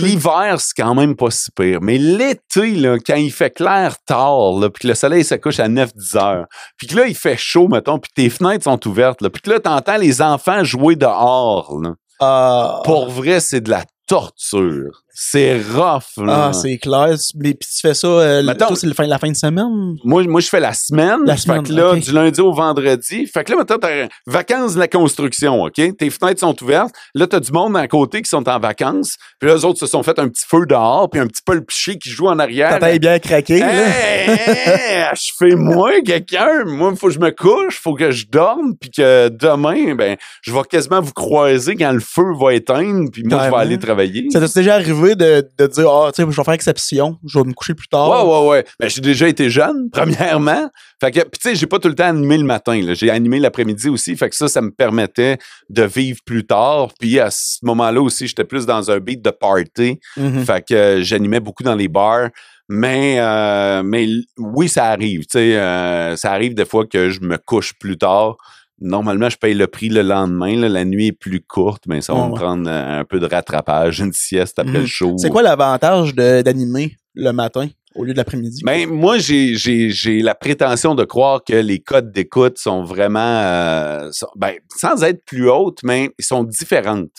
l'hiver, c'est quand même pas si pire. Mais l'été, là, quand il fait clair tard, là, puis que le soleil se couche à 9-10 heures, puis que là, il fait chaud, mettons, puis tes fenêtres sont ouvertes, là, puis que là, t'entends les enfants jouer dehors, là. Ah. Pour vrai, c'est de la torture. C'est rough, là. Ah, c'est clair. Mais puis tu fais ça, euh, c'est la fin, la fin de semaine? Moi, moi, je fais la semaine. La semaine, fait que là, du lundi au vendredi. Fait que là, maintenant, t'as vacances de la construction, OK? Tes fenêtres sont ouvertes. Là, t'as du monde à côté qui sont en vacances. Puis là, eux autres se sont fait un petit feu dehors, puis un petit peu le piché qui joue en arrière. T'as bien craqué, là. je fais moi, quelqu'un. Moi, il faut que je me couche, il faut que je dorme, puis que demain, ben, je vais quasiment vous croiser quand le feu va éteindre, puis moi, je vais aller travailler. Ça t'est déjà arrivé? De, de dire, ah, tu sais, je vais faire exception, je vais me coucher plus tard. Ouais, ouais, ouais. Mais j'ai déjà été jeune, premièrement. Fait que, puis tu sais, j'ai pas tout le temps animé le matin, J'ai animé l'après-midi aussi. Fait que ça, ça me permettait de vivre plus tard. Puis à ce moment-là aussi, j'étais plus dans un beat de party. Mm-hmm. Fait que euh, j'animais beaucoup dans les bars. Mais, euh, mais oui, ça arrive. Tu sais, euh, ça arrive des fois que je me couche plus tard normalement, je paye le prix le lendemain. La nuit est plus courte, mais ça va me prendre euh, un peu de rattrapage, une sieste après le mhm. show. C'est quoi l'avantage d'animer le matin au lieu de l'après-midi? Ben, moi, j'ai la prétention de croire que les codes d'écoute sont vraiment, euh, ben, sans être plus hautes, mais ils sont différentes.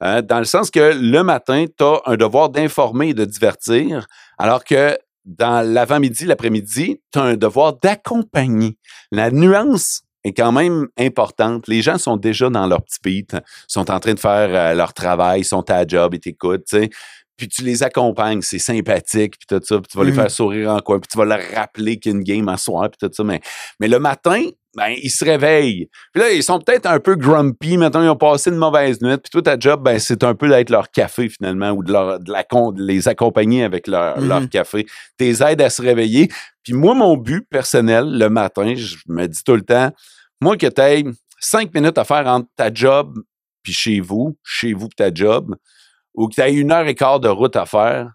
Hein, dans le sens que le matin, tu as un devoir d'informer et de divertir, alors que dans l'avant-midi, l'après-midi, tu as un devoir d'accompagner. La nuance est quand même importante. Les gens sont déjà dans leur petit beat, sont en train de faire euh, leur travail, sont à job et t'écoutent, tu sais. Puis tu les accompagnes, c'est sympathique, puis tout ça, puis tu vas les faire mmh. sourire en coin, puis tu vas leur rappeler qu'il y a une game à soir, puis tout ça. Mais, mais le matin, ben, ils se réveillent. Puis là, ils sont peut-être un peu grumpy, maintenant ils ont passé une mauvaise nuit, puis toi, ta job, ben, c'est un peu d'être leur café, finalement, ou de, leur, de, la, de les accompagner avec leur, mmh. leur café. Tes aides à se réveiller. Puis moi, mon but personnel, le matin, je me dis tout le temps, moi, que tu aies cinq minutes à faire entre ta job puis chez vous, chez vous ta job, ou que tu aies une heure et quart de route à faire,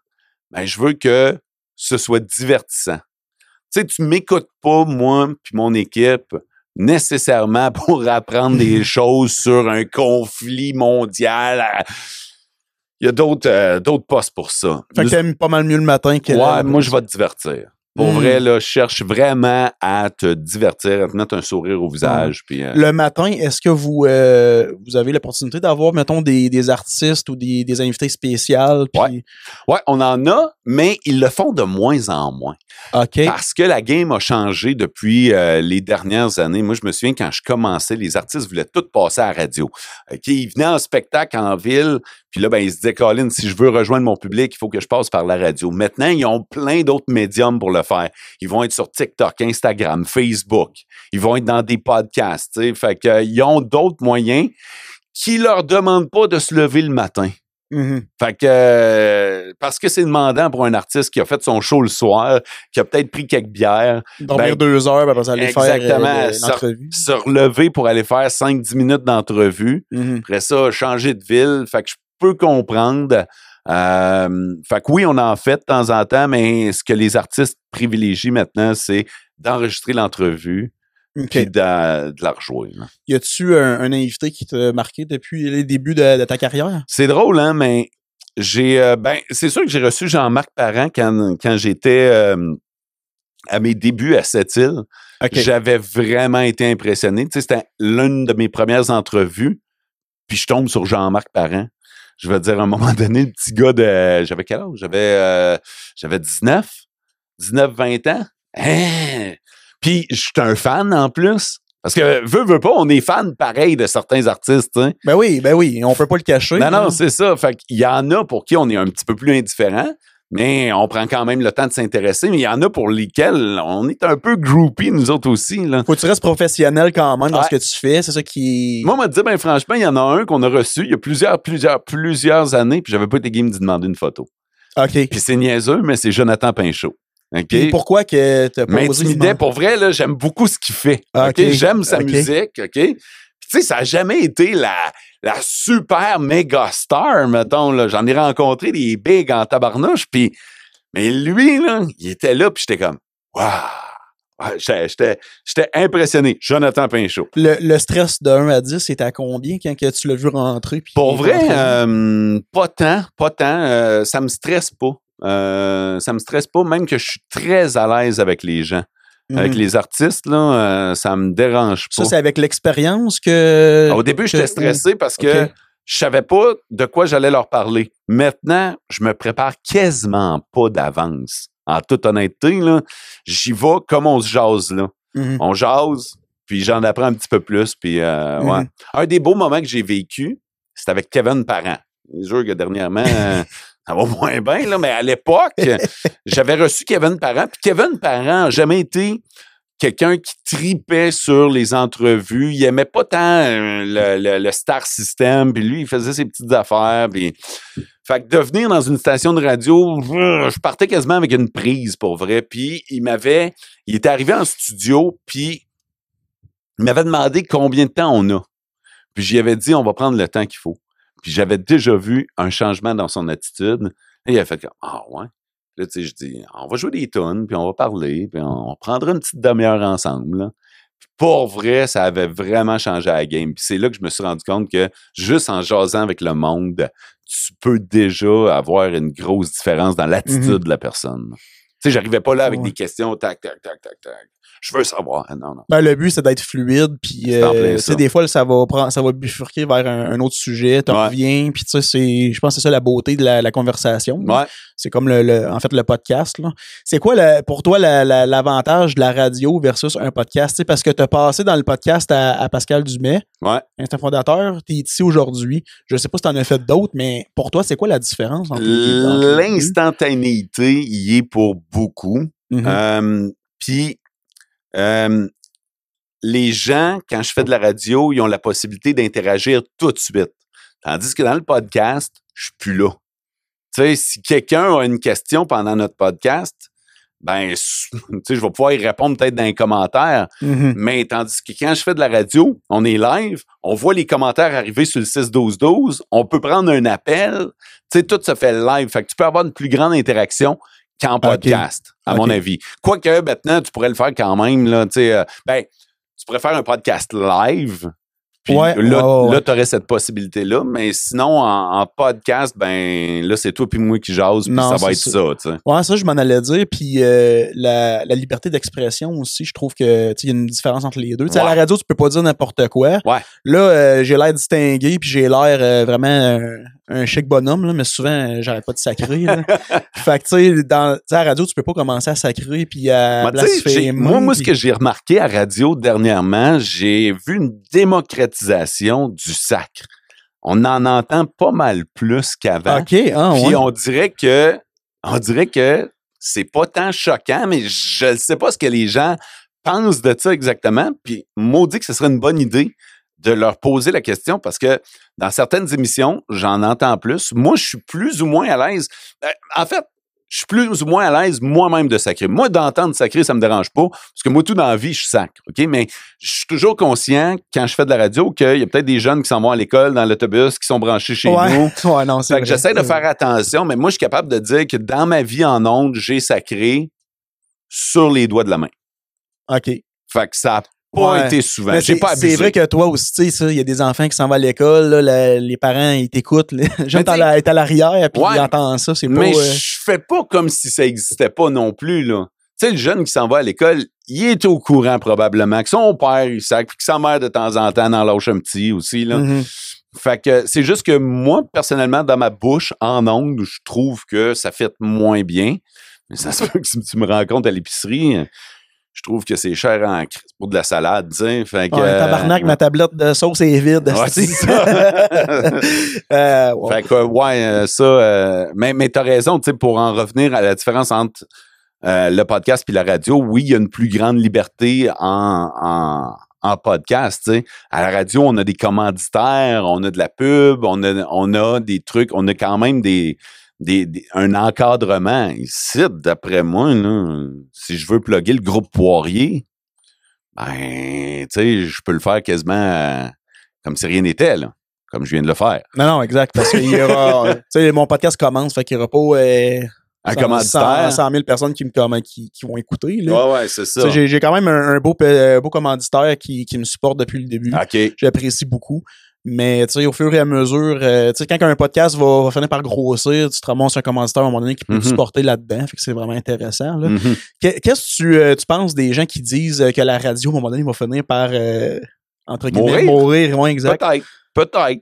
ben, je veux que ce soit divertissant. Tu sais, tu m'écoutes pas, moi puis mon équipe, nécessairement pour apprendre des choses sur un conflit mondial. Il y a d'autres euh, d'autres postes pour ça. Fait que t'aimes pas mal mieux le matin que Ouais, moi, je vais te divertir. Pour vrai, hmm. là, je cherche vraiment à te divertir, à te mettre un sourire au visage. Puis, euh, Le matin, est-ce que vous, euh, vous avez l'opportunité d'avoir, mettons, des, des, artistes ou des, des invités spéciaux? Puis... Ouais. ouais, on en a, mais ils le font de moins en moins. OK. Parce que la game a changé depuis euh, les dernières années. Moi, je me souviens quand je commençais, les artistes voulaient tout passer à la radio. ils venaient en spectacle en ville, Puis là, ben, ils se disaient, Colin, si je veux rejoindre mon public, il faut que je passe par la radio. Maintenant, ils ont plein d'autres médiums pour le faire. Ils vont être sur TikTok, Instagram, Facebook. Ils vont être dans des podcasts. sais. Fait qu'ils ont d'autres moyens qui leur demandent pas de se lever le matin. Mhm. Fait que euh, parce que c'est demandant pour un artiste qui a fait son show le soir, qui a peut-être pris quelques bières, Dormir Ben, deux heures, après aller faire exactement, euh, l'entrevue. se relever pour aller faire 5-10 minutes d'entrevue. Mhm. Après ça, changer de ville. Fait que je peux comprendre. Euh, fait que oui, on en fait de temps en temps, mais ce que les artistes privilégient maintenant, c'est d'enregistrer l'entrevue OK. puis de, de la rejouer. là. Y a-tu un, un invité qui t'a marqué depuis les débuts de, de ta carrière? C'est drôle, hein, mais j'ai euh, ben c'est sûr que j'ai reçu Jean-Marc Parent quand, quand j'étais euh, à mes débuts à Sept-Îles. OK. J'avais vraiment été impressionné. Tu sais, c'était l'une de mes premières entrevues. Puis je tombe sur Jean-Marc Parent. Je veux dire, à un moment donné, le petit gars de. J'avais quel âge? J'avais euh, j'avais 19, 19, 20 ans. Hein? Puis j'étais un fan en plus. Parce que, veux, veux pas, on est fan pareil de certains artistes. Ben oui, ben oui, on peut pas le cacher. Non, non, c'est ça. Fait qu'il y en a pour qui on est un petit peu plus indifférent, mais on prend quand même le temps de s'intéresser. Mais il y en a pour lesquels on est un peu groupie, nous autres aussi. Là. Faut que tu restes professionnel quand même dans Ouais. ce que tu fais. C'est ça qui. Moi, on m'a dit, ben franchement, il y en a un qu'on a reçu il y a plusieurs, plusieurs, plusieurs années, puis j'avais pas été game d'y demander une photo. OK. Puis c'est niaiseux, mais c'est Jonathan Pinchot. OK? Puis pourquoi que t'as pas M'intimidait pour vrai, là, j'aime beaucoup ce qu'il fait. OK? ok. J'aime sa musique, OK? Tu sais, ça a jamais été la, la super méga star, mettons. J'en ai rencontré des bigs en tabarnouche, puis mais lui, là, il était là, puis j'étais comme, waouh! Ouais, j'étais- impressionné. Jonathan Pinchot. Le, le stress de 1 à 10, c'était à combien quand que tu l'as vu rentrer? puis Pour vrai, euh, pas tant, pas tant. Euh, ça me stresse pas. Euh, ça me stresse pas, même que je suis très à l'aise avec les gens. Mhm. Avec les artistes, là, euh, ça me dérange pas. Ça, c'est avec l'expérience que. Au début, j'étais stressé parce que Ok. je savais pas de quoi j'allais leur parler. Maintenant, je me prépare quasiment pas d'avance. En toute honnêteté, j'y vais comme on se jase, là. Mhm. On jase, puis j'en apprends un petit peu plus, puis euh, ouais. Mhm. Un des beaux moments que j'ai vécu, c'était avec Kevin Parent. C'est sûr que dernièrement, ça va moins bien, là, mais à l'époque, j'avais reçu Kevin Parent, puis Kevin Parent n'a jamais été quelqu'un qui tripait sur les entrevues. Il aimait pas tant euh, le, le- star system, puis lui, il faisait ses petites affaires, puis... Fait que de venir dans une station de radio, je partais quasiment avec une prise, pour vrai. Puis il m'avait... Il était arrivé en studio, puis il m'avait demandé combien de temps on a. Puis j'y avais dit, on va prendre le temps qu'il faut. Puis j'avais déjà vu un changement dans son attitude. Et il a fait comme, ah ouais. Là, tu sais, je dis, on va jouer des tonnes, puis on va parler, puis on prendra une petite demi-heure ensemble. là. Puis pour vrai, ça avait vraiment changé la game. Puis c'est là que je me suis rendu compte que juste en jasant avec le monde, tu peux déjà avoir une grosse différence dans l'attitude de la personne. Tu sais, j'arrivais pas là avec Ouais. des questions, tac, tac, tac, tac, tac. Je veux savoir. Ah, Non, non. Ben, le but, c'est d'être fluide, puis en euh, tu des fois, ça va prendre, ça va bifurquer vers un, un autre sujet, Ouais. reviens, puis tu sais, je pense que c'est ça la beauté de la, la conversation. Ouais. C'est comme le, le- en fait, le podcast. C'est quoi, la- pour toi, la- la- l'avantage de la radio versus un podcast? Tu parce que t'as passé dans le podcast à, à Pascal Dumais, Ouais. instant fondateur, t'es ici aujourd'hui. Je sais pas si t'en as fait d'autres, mais pour toi, c'est quoi la différence? L'instantanéité y est pour beaucoup. Mhm. Euh, Puis, euh, les gens, quand je fais de la radio, ils ont la possibilité d'interagir tout de suite. Tandis que dans le podcast, je suis plus là. Tu sais, si quelqu'un a une question pendant notre podcast, ben, tu sais, je vais pouvoir y répondre peut-être dans les commentaires. Mhm. Mais tandis que quand je fais de la radio, on est live, on voit les commentaires arriver sur le 6-12-12, on peut prendre un appel, tu sais, tout se fait live. Fait que tu peux avoir une plus grande interaction qu'en podcast, à mon avis. Quoique maintenant, tu pourrais le faire quand même, là, euh, ben, tu pourrais faire un podcast live. Puis Ouais, là, là tu aurais cette possibilité-là. Mais sinon, en, en podcast, ben là, c'est toi puis moi qui jase, puis Non, ça va être ça. ça. Ouais, ça, je m'en allais dire. Puis euh, la, la liberté d'expression aussi, je trouve que il y a une différence entre les deux. À la radio, tu peux pas dire n'importe quoi. Ouais. Là, euh, j'ai l'air distingué, puis j'ai l'air euh, vraiment un chic bonhomme, là, mais souvent, euh, j'arrête pas de sacrer. là. fait que, tu sais, dans à la radio, tu peux pas commencer à sacrer, puis à Moi, moi, moi, ce que j'ai remarqué à radio dernièrement, j'ai vu une démocratisation du sacre. on en entend pas mal plus qu'avant. OK, ah, Puis ouais. on dirait que on dirait que c'est pas tant choquant, mais je ne sais pas ce que les gens pensent de ça exactement. Puis maudit que ce serait une bonne idée de leur poser la question parce que dans certaines émissions, j'en entends plus. Moi, je suis plus ou moins à l'aise. Euh, En fait, je suis plus ou moins à l'aise moi-même de sacrer. Moi, d'entendre sacrer, ça me dérange pas. Parce que moi, tout dans la vie, je sacre. OK? Mais je suis toujours conscient, quand je fais de la radio, qu'il y a peut-être des jeunes qui s'en vont à l'école, dans l'autobus, qui sont branchés chez ouais. nous. ouais, non, c'est Fait que vrai. j'essaie de faire attention, mais moi, je suis capable de dire que dans ma vie en ondes, j'ai sacré sur les doigts de la main. OK. Fait que ça n'a pas Ouais. été souvent. J'ai c'est pas abusé. c'est vrai que toi aussi, tu sais, il y a des enfants qui s'en vont à l'école, les parents, ils t'écoutent. Le jeune Mais est à l'arrière, puis Ouais. il entend ça, c'est. Mais euh, je fais pas comme si ça existait pas non plus, là. Tu sais, le jeune qui s'en va à l'école, il est au courant probablement que son père, il sacre, puis que sa mère, de temps en temps, en lâche un petit aussi, là. mhm. Fait que c'est juste que moi, personnellement, dans ma bouche, en ondes, je trouve que ça fait moins bien. Mais ça se peut que si tu me rencontres à l'épicerie, je trouve que c'est cher en pour de la salade, tu sais. Fait que, Ouais, euh, tabarnak, ma tablette de sauce est vide. Ouais, c'est ça. Euh, ouais. Fait que, ouais, euh, ça, euh, mais, mais t'as raison, tu sais, pour en revenir à la différence entre euh, le podcast puis la radio, oui, il y a une plus grande liberté en, en, en podcast, tu sais. À la radio, on a des commanditaires, on a de la pub, on a, on a des trucs, on a quand même des, des, des- un encadrement. Ici, d'après moi, là, si je veux plugger le groupe Poirier, ben, tu sais, je peux le faire quasiment euh, comme si rien n'était, là. Comme je viens de le faire. Non, non, exact. Parce qu'il y aura. tu sais, mon podcast commence, fait qu'il n'y aura pas. Euh, Un 100 commanditaire. 100 000 personnes qui, me, qui, qui vont écouter. Là. Ouais, ouais, c'est ça. J'ai quand même un, un beau, pe- beau commanditaire qui, qui me supporte depuis le début. OK. J'apprécie beaucoup. Mais tu sais, au fur et à mesure, euh, tu sais, quand un podcast va, va finir par grossir, tu te ramasses un commanditaire à un moment donné qui peut te Mhm. supporter là-dedans. Fait que c'est vraiment intéressant. Mhm. Que- Qu'est-ce que tu, euh, tu penses des gens qui disent euh, que la radio, à un moment donné, va finir par euh, entre guillemets, Mourir? mourir? Ouais, exact. Peut-être. Peut-être.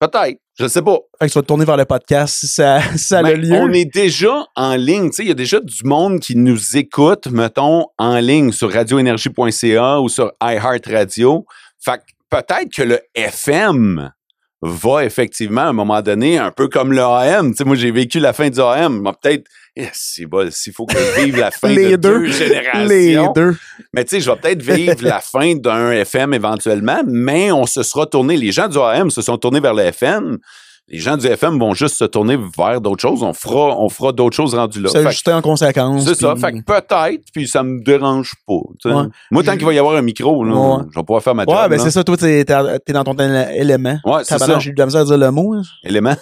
Peut-être. Je sais pas. Fait que tu vas te tourner vers le podcast si ça, si ça a le lieu. on est déjà en ligne. Il y a déjà du monde qui nous écoute, mettons, en ligne sur radioénergie.ca ou sur iHeartRadio. Fait que peut-être que le FM va effectivement, à un moment donné, un peu comme le AM. Tu sais, moi, j'ai vécu la fin du AM. Moi, peut-être, eh, c'est bon, s'il faut que je vive la fin Les de deux. deux, générations. Les deux. Mais tu sais, je vais peut-être vivre la fin d'un FM éventuellement, mais on se sera tourné. Les gens du AM se sont tournés vers le FM. Les gens du FM vont juste se tourner vers d'autres choses. On fera, on fera d'autres choses rendues là. S'ajuster en conséquence. C'est ça. Fait que peut-être, puis ça me dérange pas. Ouais. Moi, tant qu'il va y avoir un micro, là, Ouais. je vais pouvoir faire ma job. Ouais, ben c'est ça, toi, t'es t'es- dans ton élément. Ouais, c'est ça. J'ai eu de la misère à dire le mot. hein. Élément.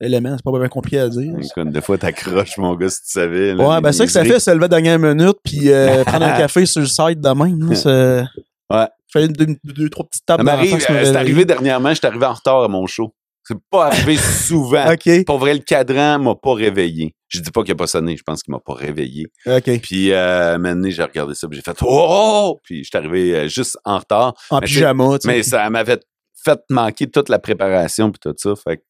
Élément, c'est pas bien compliqué à dire. Écoute, des fois, t'accroches, mon gars, si tu savais. là, Ouais, ben c'est ça que ça fait, se lever dernière minute, puis euh, prendre un café sur le site de même. là, Ouais. Fais deux, deux, deux, trois petites Ça tapes dans la m'arrive, euh, c'est arrivé dernièrement, j'étais arrivé en retard à mon show. C'est pas arrivé souvent. OK, Pour vrai, le cadran m'a pas réveillé. Je dis pas qu'il a pas sonné, je pense qu'il m'a pas réveillé. OK. Puis, euh, maintenant, j'ai regardé ça, puis j'ai fait « Oh! » Puis, je suis arrivé euh, juste en retard. En Mais pyjama, tu sais. Mais ça m'avait fait manquer toute la préparation puis tout ça. Fait que,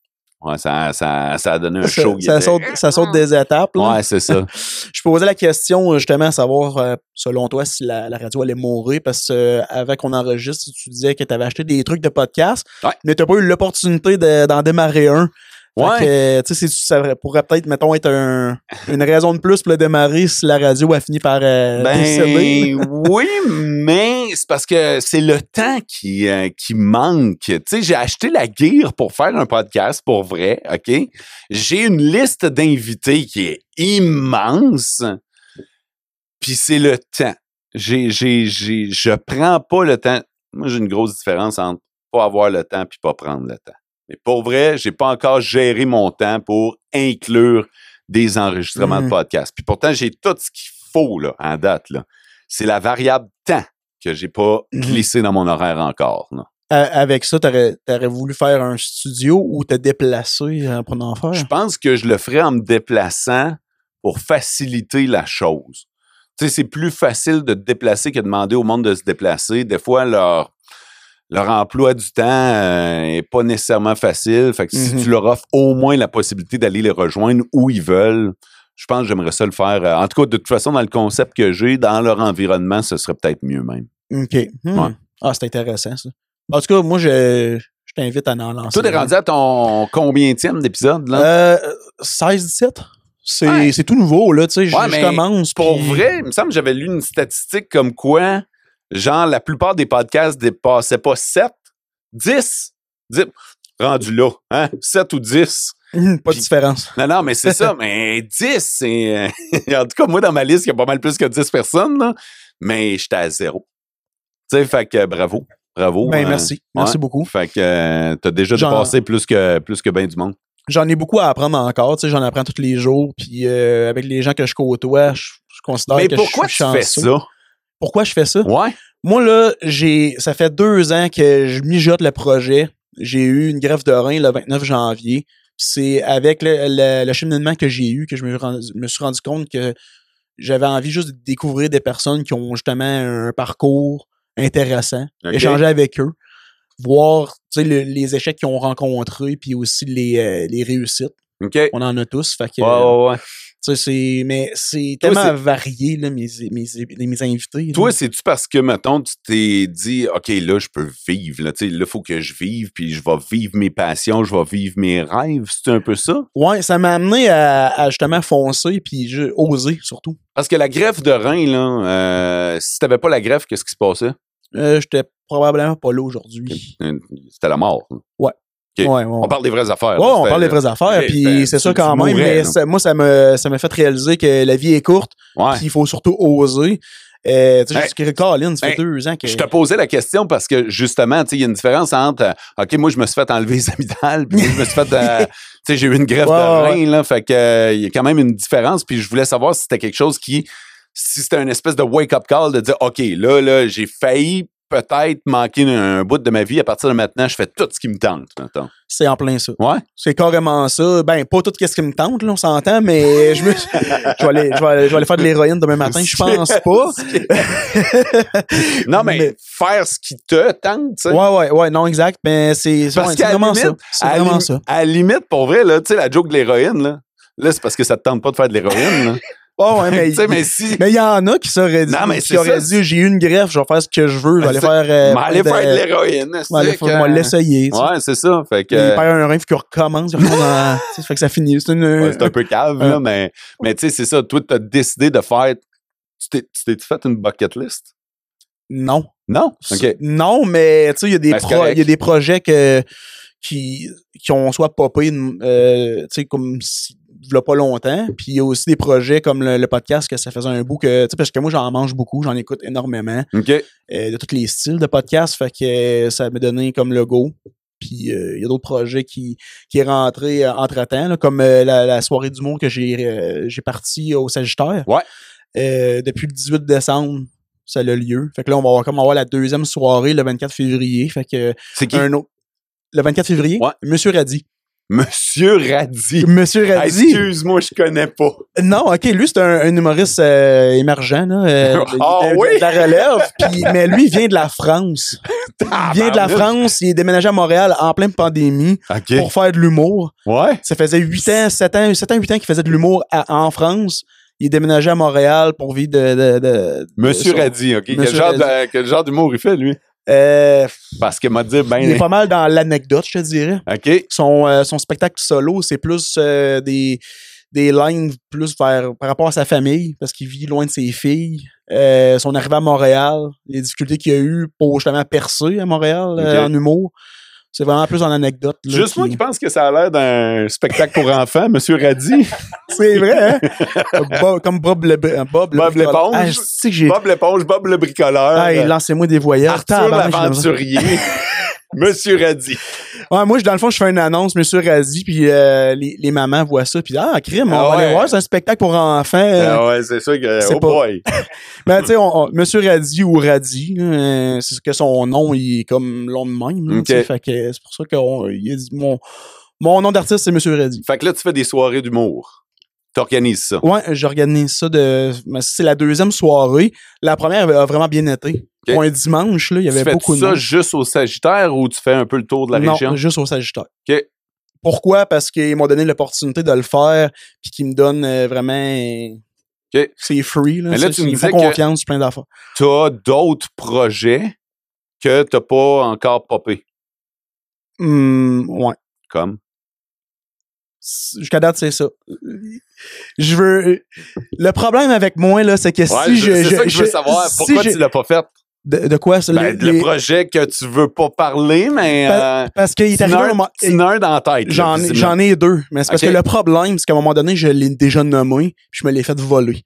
ouais, ça, ça, ça a donné un ça, show. ça saute, ça saute des étapes. Là. Ouais, c'est ça. Je posais la question euh, justement à savoir, euh, selon toi, si la, la radio allait mourir, parce que euh, qu'on enregistre, tu disais que tu avais acheté des trucs de podcast, Ouais. mais tu n'as pas eu l'opportunité de- d'en démarrer un. Ouais. tu sais, ça pourrait peut-être, mettons, être un- une raison de plus pour le démarrer si la radio a fini par euh, décéder. Ben oui, mais c'est parce que c'est le temps qui, euh, qui manque. Tu sais, j'ai acheté la gear pour faire un podcast, pour vrai, OK? J'ai une liste d'invités qui est immense, puis c'est le temps. J'ai, j'ai, j'ai, je prends pas le temps. Moi, j'ai une grosse différence entre pas avoir le temps puis pas prendre le temps. Mais pour vrai, j'ai pas encore géré mon temps pour inclure des enregistrements de podcast. Puis pourtant, j'ai tout ce qu'il faut là, en date. Là. C'est la variable temps que j'ai pas Mhm. glissé dans mon horaire encore. là. Avec ça, tu aurais, voulu faire un studio ou te déplacer euh, pour en faire? Je pense que je le ferais en me déplaçant pour faciliter la chose. Tu sais, c'est plus facile de te déplacer que de demander au monde de se déplacer. Des fois, leur, leur emploi du temps euh, est pas nécessairement facile. Fait que si Mhm. tu leur offres au moins la possibilité d'aller les rejoindre où ils veulent, je pense que j'aimerais ça le faire. euh, en tout cas, de toute façon, dans le concept que j'ai, dans leur environnement, ce serait peut-être mieux même. OK. Hmm. Ouais. Ah, c'est intéressant, ça. En tout cas, moi, je, je t'invite à en lancer. Toi, t'es rendu à ton combienième d'épisode, là? Euh, 16-17. C'est Ouais. tout nouveau, là. Tu sais, je Ouais, je mais commence. Pour puis- vrai, il me semble que j'avais lu une statistique comme quoi, genre, la plupart des podcasts dépassaient pas 7, 10. 10 rendu là, hein? 7 ou 10. Hum, Pas de différence. Non, non, mais c'est ça, mais 10, c'est. euh, en tout cas, moi, dans ma liste, il y a pas mal plus que 10 personnes, là, mais j'étais à zéro. Tu sais, fait que bravo. Bravo. Ben, euh, merci. Merci ouais. beaucoup. Fait que euh, t'as déjà Genre- dépassé plus que, plus que bien du monde. J'en ai beaucoup à apprendre encore. Tu sais, j'en apprends tous les jours. Puis euh, avec les gens que je côtoie, je, je considère mais que pourquoi je tu suis fais chanceux. ça? Pourquoi je fais ça? Ouais. Moi, là, j'ai, ça fait deux ans que je mijote le projet. J'ai eu une greffe de rein le 29 janvier. C'est avec le, le- le cheminement que j'ai eu que je me, suis rendu compte que j'avais envie juste de découvrir des personnes qui ont justement un parcours intéressant, échanger avec eux, voir le- les échecs qu'ils ont rencontrés, puis aussi les, euh, les réussites. On en a tous. Fait que, Ouais, ouais, ouais. C'est, mais c'est tellement varié, là, mes, mes, mes invités. Toi, c'est-tu parce que, mettons, tu t'es dit, OK, là, je peux vivre, là, sais, là, il faut que je vive, puis je vais vivre mes passions, je vais vivre mes rêves. C'est un peu ça? Ouais, ça m'a amené à, à justement foncer puis je- oser surtout. Parce que la greffe de rein, là, euh, si t'avais pas la greffe, qu'est-ce qui se passait? Euh, J'étais probablement pas là aujourd'hui. C'était la mort. Ok. Ouais, ouais. On parle des vraies affaires. Ouais, là. on parle des vraies affaires, ok, puis c'est ça quand même, mourrais, mais ça- moi, ça me, ça m'a fait réaliser que la vie est courte, puis il faut surtout oser. Euh, tu sais, Hey. je Colin, ça fait Hey, deux ans que... Je te posais la question parce que justement, tu sais, il y a une différence entre euh, OK, moi je me suis fait enlever les amygdales, puis moi, je me suis fait euh, tu sais, j'ai eu une greffe de rein là, fait que il y a quand même une différence puis je voulais savoir si c'était quelque chose qui si c'était une espèce de wake up call de dire OK, là là, j'ai failli peut-être manquer un, bout de ma vie à partir de maintenant, je fais tout ce qui me tente maintenant. C'est en plein ça. Ouais. C'est carrément ça. Ben, pas tout ce qui me tente, là, on s'entend, mais je me je vais aller, je vais aller, je vais aller faire de l'héroïne demain matin, je pense pas. non mais, Mais- faire ce qui te tente, tu sais. Ouais, ouais, ouais, non, exact. Mais c'est ouais, c'est vraiment ça. limite, C'est à la vraiment ça. À la limite, pour vrai, là, tu sais, la joke de l'héroïne, là, là c'est parce que ça te tente pas de faire de l'héroïne. Oh, ouais, mais mais si. Mais il y en a qui s'auraient dit, Non, mais qui auraient ça. dit, j'ai eu une greffe, je vais faire ce que je veux, je vais aller faire. euh, Mais aller faire de l'héroïne. c'est vais que- l'essayer. Ouais, c'est ça. Fait que. Il perd un rêve qui recommence, il retourne dans- tu sais, fait que ça finit. C'est un peu cave, là, mais, mais tu sais, c'est ça. Toi, t'as décidé de faire. Tu t'es- tu t'es fait une bucket list? Non. Non? OK. Non, mais tu sais, il y a des Ben, pro- y a des projets que, qui, qui ont soit popé, euh, tu sais, comme si, il pas longtemps. Puis il y a aussi des projets comme le, le podcast que ça faisait un bout que, tu sais, parce que moi, j'en mange beaucoup, j'en écoute énormément. OK. euh, de tous les styles de podcast. Fait que euh, ça m'a donné comme logo. Puis euh, il y a d'autres projets qui, qui est rentré euh, entre-temps, là, comme euh, la, la soirée d'humour que j'ai j'ai parti au Sagittaire. Ouais. Depuis le 18 décembre, ça a lieu. Fait que là, on va avoir, comme avoir la deuxième soirée le 24 février. Fait que C'est qui? un autre. Le 24 février, Ouais. Monsieur Radi. Monsieur Radis. Monsieur Radi. Excuse-moi, je connais pas. Non, ok, lui, c'est un, un humoriste euh, émergent, là, euh, Ah de- oui? de la relève. mais lui, il vient de la France. Il vient de la France, il est déménagé à Montréal en pleine pandémie pour faire de l'humour. Ouais. Ça faisait 8 ans, 7 ans, 7 ans, 8 ans qu'il faisait de l'humour en France. Il est déménagé à Montréal pour vivre de... de, de- Monsieur de son- Radis, OK. Quel Monsieur genre, de- Radis. quel genre d'humour il fait, lui? Euh, Parce que m'a dit, ben. il est pas mal dans l'anecdote, je te dirais. OK. Son, euh, son spectacle solo, c'est plus euh, des, des lines plus vers, par rapport à sa famille, parce qu'il vit loin de ses filles. Euh, son arrivée à Montréal, les difficultés qu'il a eues pour justement percer à Montréal euh, en humour. C'est vraiment plus en anecdote. là, Juste moi qui- pense que ça a l'air d'un spectacle pour enfants, Monsieur Radis. C'est vrai, hein? Bob- comme Bob le, Bob le Bob bricoleur. l'éponge. Ah. Bob l'éponge, Bob le bricoleur. Ah, lancez-moi des voyages. Arthur l'aventurier. Monsieur Radis. Ouais, moi, dans le fond, je fais une annonce, Monsieur Razi, puis euh, les, les mamans voient ça, puis ah, crime, on Ah va ouais. aller voir, c'est un spectacle pour enfants. euh, Ah ouais, c'est ça que. c'est Oh pas- boy. Ben, tu sais, on- on- Monsieur Radi ou Radi, là, euh, c'est que son nom, il est comme long de même. là, Ok. tu sais, Fait que c'est pour ça dit mon, mon nom d'artiste, c'est Monsieur Radi. Fait que là, tu fais des soirées d'humour. T'organises ça. Ouais, j'organise ça de. C'est la deuxième soirée. La première a vraiment bien été. Pour un dimanche, là, il y avait tu fais beaucoup de ça monde. juste au Sagittaire ou tu fais un peu le tour de la non, région? juste au Sagittaire. OK. Pourquoi? Parce qu'ils m'ont donné l'opportunité de le faire, puis qu'ils me donnent euh, vraiment. euh, OK. C'est free. Là, Mais là, tu me disais confiance, plein d'affaires. T'as d'autres projets que t'as pas encore popé. Hum, ouais. Comme? Jusqu'à date, c'est ça. Je veux. Le problème avec moi, là, c'est que Ouais, si je- je. c'est ça que je veux je- savoir. si Pourquoi j'ai- tu l'as pas fait? De, de quoi? Ben, les- le projet que tu veux pas parler, mais euh, Parce qu'il est arrivé un moment. un dans la tête. J'en ai, deux. Mais c'est parce que le problème, c'est qu'à un moment donné, je l'ai déjà nommé, puis je me l'ai fait voler.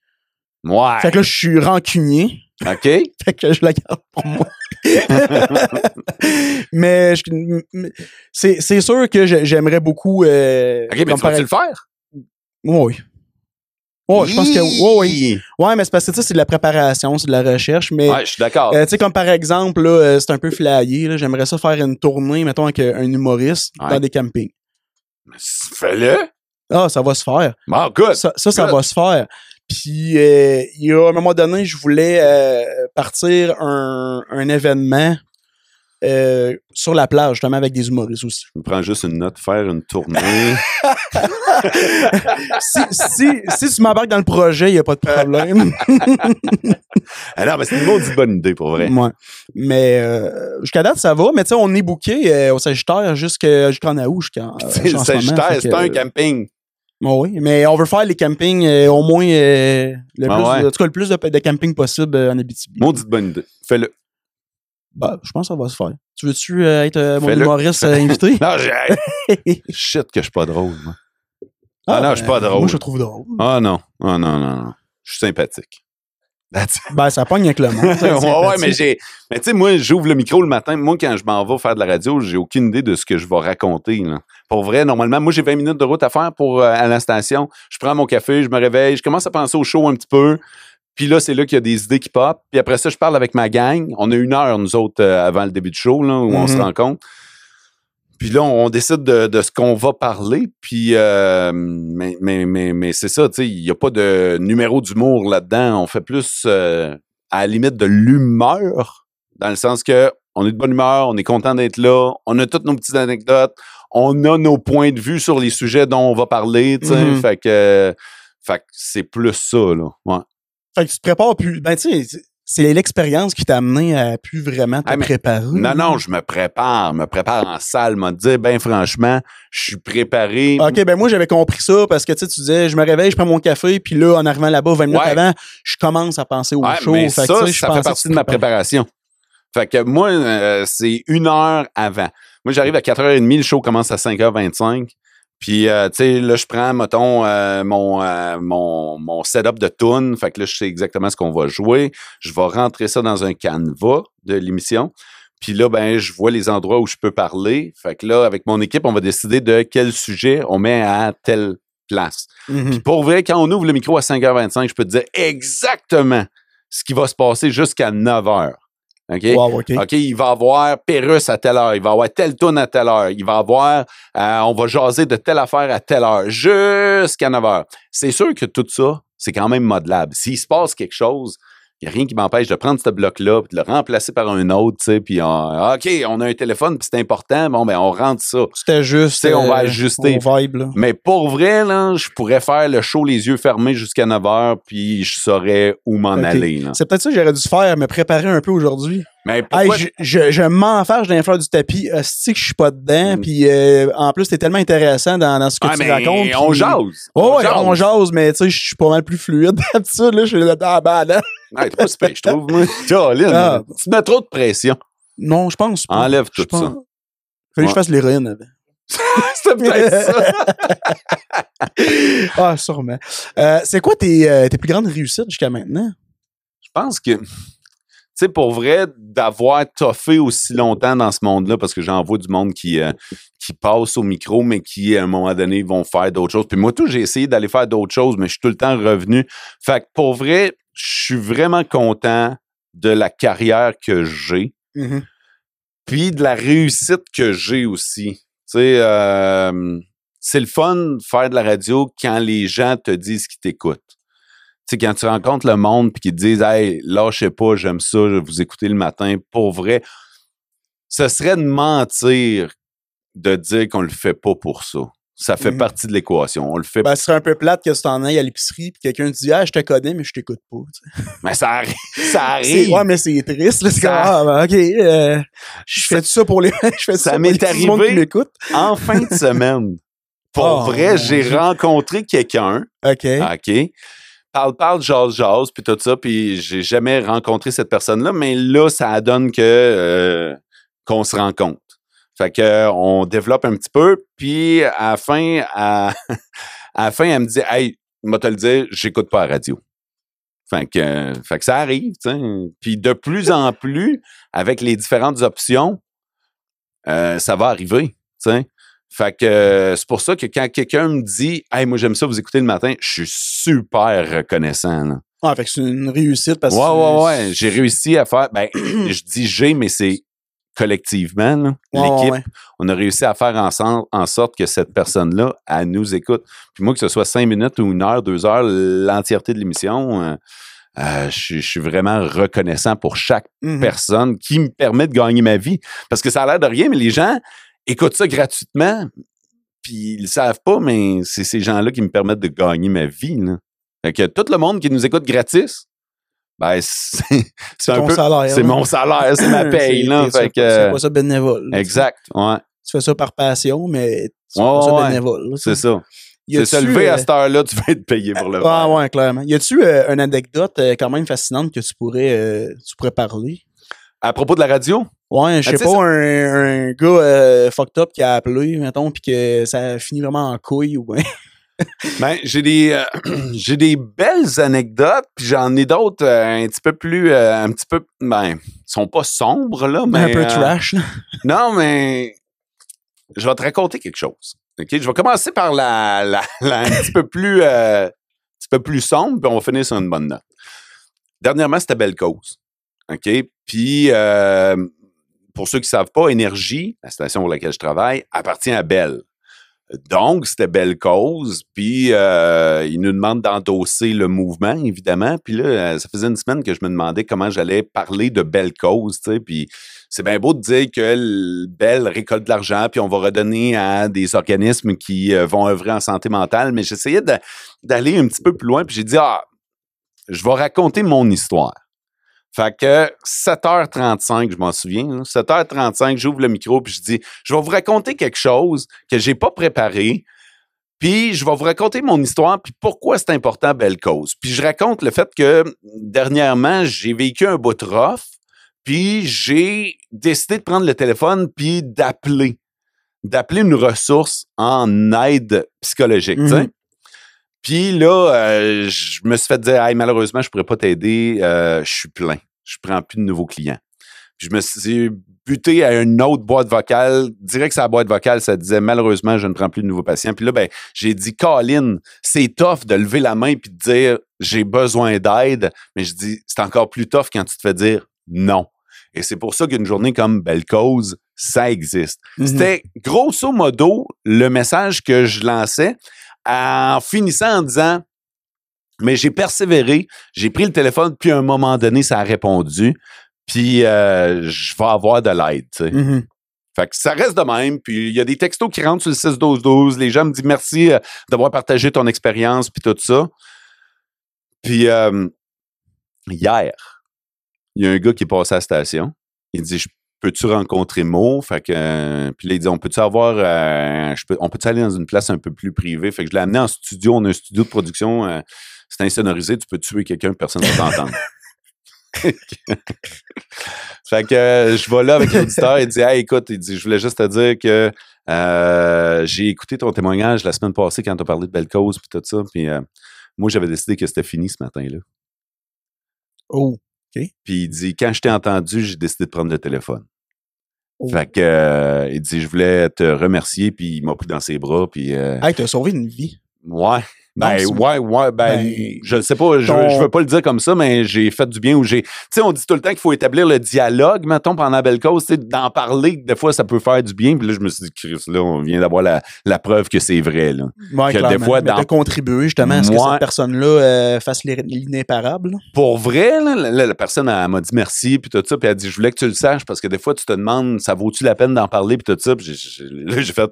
Ouais. Fait que là, je suis rancunier. OK. Fait que je la garde pour moi. mais c'est, sûr que j'aimerais beaucoup. Euh, OK, mais tu vas-tu le faire? Oui. Je pense que. Ouais, mais c'est parce que ça, c'est de la préparation, c'est de la recherche. Mais, Ouais, je suis d'accord. euh, tu sais, comme par exemple, là, euh, c'est un peu flyé. Là, j'aimerais ça faire une tournée, mettons, avec euh, un humoriste Ouais. dans des campings. Fais-le. Ah, ça va se faire. Good. Ça, ça, ça Good. va se faire. Puis, euh, il y a un moment donné, je voulais partir un, un événement euh, sur la plage, justement, avec des humoristes aussi. Je me prends juste une note, faire une tournée. si, si, si tu m'embarques dans le projet, il n'y a pas de problème. non, mais c'est une maudite bonne idée, pour vrai. Ouais. Mais euh, jusqu'à date, ça va. Mais tu sais, on est booké euh, au Sagittaire jusqu'à- jusqu'en août. Jusqu'en, euh, le. Sagittaire, c'est un camping. bon, oui, mais on veut faire les campings euh, au moins euh, le Ah plus, ouais. en tout cas, le plus de, de camping possible euh, en Abitibi. Maudite bonne idée. Fais-le. Bah, je pense que ça va se faire. Tu veux-tu euh, être euh, mon humoriste invité? Non, j'ai. Shit, que je suis pas drôle, moi. Ah non, je suis pas ben, drôle. Moi, je trouve drôle. Ah non. Ah non, non, non. Je suis sympathique. Ben, ça pogne avec le monde. ouais, mais j'ai. Mais tu sais, moi, j'ouvre le micro le matin. Moi, quand je m'en vais faire de la radio, j'ai aucune idée de ce que je vais raconter. Là. Pour vrai, normalement, moi, j'ai 20 minutes de route à faire pour euh, à la station. Je prends mon café, je me réveille, je commence à penser au show un petit peu. Puis là, c'est là qu'il y a des idées qui pop. Puis après ça, je parle avec ma gang. On a une heure, nous autres, euh, avant le début du show, là, où on se rencontre. Puis là, on décide de, de ce qu'on va parler. Puis, euh, mais, mais, mais, mais c'est ça, tu sais, il n'y a pas de numéro d'humour là-dedans. On fait plus euh, à la limite de l'humeur, dans le sens que on est de bonne humeur, on est content d'être là, on a toutes nos petites anecdotes, on a nos points de vue sur les sujets dont on va parler, tu sais. Mhm. Fait que, fait que c'est plus ça, là. Ouais. Fait que tu te prépares plus. Ben, tu sais, c'est l'expérience qui t'a amené à plus vraiment te Ah, mais- préparer. Non, non, je me prépare, me prépare en salle, me dire, ben franchement, je suis préparé. OK, ben moi, j'avais compris ça parce que tu sais, tu disais, je me réveille, je prends mon café, puis là, en arrivant là-bas, 20 minutes Ouais. avant, je commence à penser au Ouais, show. mais Fait ça, que, fait partie de ma préparation. Fait que moi, euh, c'est une heure avant. Moi, j'arrive à 4h30, le show commence à 5h25. Puis, euh, tu sais, là, je prends, mettons, euh, mon, euh, mon, mon setup de tune. Fait que là, je sais exactement ce qu'on va jouer. Je vais rentrer ça dans un canevas de l'émission. Puis là, ben, je vois les endroits où je peux parler. Fait que là, avec mon équipe, on va décider de quel sujet on met à telle place. Mhm. Puis pour vrai, quand on ouvre le micro à 5h25, je peux te dire exactement ce qui va se passer jusqu'à 9h. OK? Wow, OK. OK, il va avoir Pérus à telle heure, il va avoir telle tune à telle heure, il va avoir, euh, on va jaser de telle affaire à telle heure, jusqu'à 9 heures. C'est sûr que tout ça, c'est quand même modelable. S'il se passe quelque chose, il n'y a rien qui m'empêche de prendre ce bloc-là, de le remplacer par un autre, tu sais, puis on- OK, on a un téléphone, puis c'est important, bon, ben on rentre ça. C'était juste. Tu sais, on va euh, ajuster. au vibe, là. Mais pour vrai, là, je pourrais faire le show les yeux fermés jusqu'à 9 heures, puis je saurais où m'en aller. C'est peut-être ça que j'aurais dû faire, me préparer un peu aujourd'hui. Mais Hey, je, je, je m'enfarge dans les fleurs du tapis. Hostie que je suis pas dedans. Mm. Puis euh, en plus, t'es tellement intéressant dans, dans ce que Ah, tu mais racontes. on puis- jase. Oh, ouais, on jase, mais tu sais, je suis pas mal plus fluide d'habitude. Là, je suis là ah, ben, là. Pas super, je trouve. Caroline, Ah. tu mets trop de pression. Non, je pense pas. Enlève tout pense- ça. Fallait que je fasse l'héroïne avant. C'est peut-être ça. ah, sûrement. Euh, c'est quoi tes, euh, tes plus grandes réussites jusqu'à maintenant? Je pense que, sais, pour vrai, d'avoir toffé aussi longtemps dans ce monde-là, parce que j'en vois du monde qui, euh, qui passe au micro, mais qui, à un moment donné, vont faire d'autres choses. Puis moi, tout, j'ai essayé d'aller faire d'autres choses, mais je suis tout le temps revenu. Fait que pour vrai, je suis vraiment content de la carrière que j'ai. Mhm. puis de la réussite que j'ai aussi. Tu sais, euh, c'est le fun de faire de la radio quand les gens te disent qu'ils t'écoutent. Sais, quand tu rencontres le monde puis qu'ils te disent Hey, lâchez pas, j'aime ça, je vais vous écouter le matin, pour vrai, ce serait de mentir de dire qu'on le fait pas pour ça. Ça fait Mhm. partie de l'équation. On le fait. Ben, ce serait un peu plate que tu t'en ailles à l'épicerie puis quelqu'un te dit Ah, je te connais, mais je t'écoute pas. tu sais. mais ça arrive. Ça arrive. Ouais, mais c'est triste. C'est comme, ah, ben, ok, euh, je fais ça pour les. je fais Ça ça, m'est qui arrivé. m'écoute. En fin de semaine, pour Oh, vrai, j'ai rencontré quelqu'un. OK. OK. Parle, parle, jase, jase, puis tout ça, puis j'ai jamais rencontré cette personne-là, mais là, ça donne que euh, qu'on se rencontre. Fait que euh, on développe un petit peu, puis à la fin, à, à la fin, elle me dit Hey, moi te le dire, j'écoute pas la radio. Fait que, euh, fait que ça arrive, tu sais. Puis de plus en plus, avec les différentes options, euh, ça va arriver, tu sais. Fait que euh, c'est pour ça que quand quelqu'un me dit Hey, moi j'aime ça vous écouter le matin, je suis super reconnaissant. Là. Ah, fait que c'est une réussite parce Ouais, que. ouais, ouais. J'ai réussi à faire. Ben, je dis j'ai, mais c'est collectivement, là, Ouais, ouais, l'équipe. On a réussi à faire ensemble en sorte que cette personne-là, elle nous écoute. Puis moi, que ce soit cinq minutes ou une heure, deux heures, l'entièreté de l'émission, euh, euh, je suis- je suis vraiment reconnaissant pour chaque Mhm. personne qui me permet de gagner ma vie. Parce que ça a l'air de rien, mais les gens écoutent ça gratuitement, puis ils le savent pas, mais c'est ces gens-là qui me permettent de gagner ma vie. Là. Fait que tout le monde qui nous écoute gratis, ben c'est c'est un ton peu salaire. c'est là. mon salaire, c'est ma paye C'est- là. Fait que pas- ça bénévole. exact, ouais, Tu fais ça par passion, mais tu fais pas ça bénévole. c'est ça. C'est se lever à euh, cette heure-là, tu vas être payé pour le Ah faire. ouais, clairement. Y a-tu euh, une anecdote euh, quand même fascinante que tu pourrais, tu pourrais parler? À propos de la radio, Ouais, je Ah, sais pas, un, un gars euh, fucked up qui a appelé, mettons, puis que ça finit vraiment en couille ou bien. Ben, j'ai des euh, j'ai des belles anecdotes, puis j'en ai d'autres euh, un petit peu plus un petit peu ben, ils sont pas sombres là, mais un peu trash. là. Non, mais je vais te raconter quelque chose. OK, je vais commencer par la, la, la- un petit peu plus un petit peu plus sombre, puis on va finir sur une bonne note. Dernièrement, c'était Belle Cause. OK? Puis euh, pour ceux qui ne savent pas, Énergie, la station pour laquelle je travaille, appartient à Belle. Donc, c'était belle cause. Puis, euh, ils nous demandent d'endosser le mouvement, évidemment. Puis là, euh, ça faisait une semaine que je me demandais comment j'allais parler de belle cause. Puis, c'est bien beau de dire que le Belle récolte de l'argent, puis on va redonner à des organismes qui euh, vont œuvrer en santé mentale. Mais j'essayais d'aller un petit peu plus loin, puis j'ai dit, ah, je vais raconter mon histoire. Fait que 7h35, je m'en souviens, là, 7h35, j'ouvre le micro puis je dis je vais vous raconter quelque chose que j'ai pas préparé. Puis je vais vous raconter mon histoire puis pourquoi c'est important belle cause. Puis je raconte le fait que dernièrement, j'ai vécu un bout de rough, puis j'ai décidé de prendre le téléphone puis d'appeler d'appeler une ressource en aide psychologique, sais. Puis là, euh, je me suis fait dire, hey, malheureusement, je pourrais pas t'aider, euh, je suis plein. Je prends plus de nouveaux clients. Puis je me suis buté à une autre boîte vocale. Direct la boîte vocale, ça disait, malheureusement, je ne prends plus de nouveaux patients. Puis là, ben, j'ai dit, Colin, c'est tough de lever la main puis de dire, j'ai besoin d'aide. Mais je dis, c'est encore plus tough quand tu te fais dire non. Et c'est pour ça qu'une journée comme Belle Cause, ça existe. Mhm. C'était grosso modo le message que je lançais en finissant en disant mais j'ai persévéré, j'ai pris le téléphone, puis à un moment donné, ça a répondu, puis euh, je vais avoir de l'aide. tu sais. Mhm. Fait que ça reste de même, puis il y a des textos qui rentrent sur le 6-12-12, les gens me disent merci euh, d'avoir partagé ton expérience, puis tout ça. Puis euh, hier, il y a un gars qui est passé à la station, il dit, Je peux-tu rencontrer Mo? Fait que, euh, puis là, il dit, on peut-tu avoir, euh, je peux, on peut-tu aller dans une place un peu plus privée? Fait que je l'ai amené en studio, on a un studio de production, euh, c'est insonorisé, tu peux tuer quelqu'un, personne ne va t'entendre. fait que je vais là avec l'auditeur, il dit, hey, écoute, il dit, je voulais juste te dire que j'ai écouté ton témoignage la semaine passée quand tu as parlé de belle cause puis tout ça, puis moi, j'avais décidé que c'était fini ce matin-là. Oh. Puis il dit, quand je t'ai entendu, j'ai décidé de prendre le téléphone. Oh. Fait que, euh, il dit, je voulais te remercier, puis il m'a pris dans ses bras, puis euh, Hey, t'as sauvé une vie. ouais. Ben, ouais, ouais, ben, Ben, je ne sais pas, je, ton- je veux pas le dire comme ça, mais j'ai fait du bien ou j'ai. Tu sais, on dit tout le temps qu'il faut établir le dialogue, mettons, pendant la belle cause, d'en parler, des fois, ça peut faire du bien. Puis là, je me suis dit, Chris, là, on vient d'avoir la, la preuve que c'est vrai, là. Ouais, Que des fois, Mais dans- t'as contribué justement à ce que cette personne-là euh, fasse l'inéparable. Pour vrai, là, la, la- personne elle, m'a dit merci, puis tout ça, puis elle a dit, je voulais que tu le saches, parce que des fois, tu te demandes, ça vaut-tu la peine d'en parler, puis tout ça. Puis j'ai fait,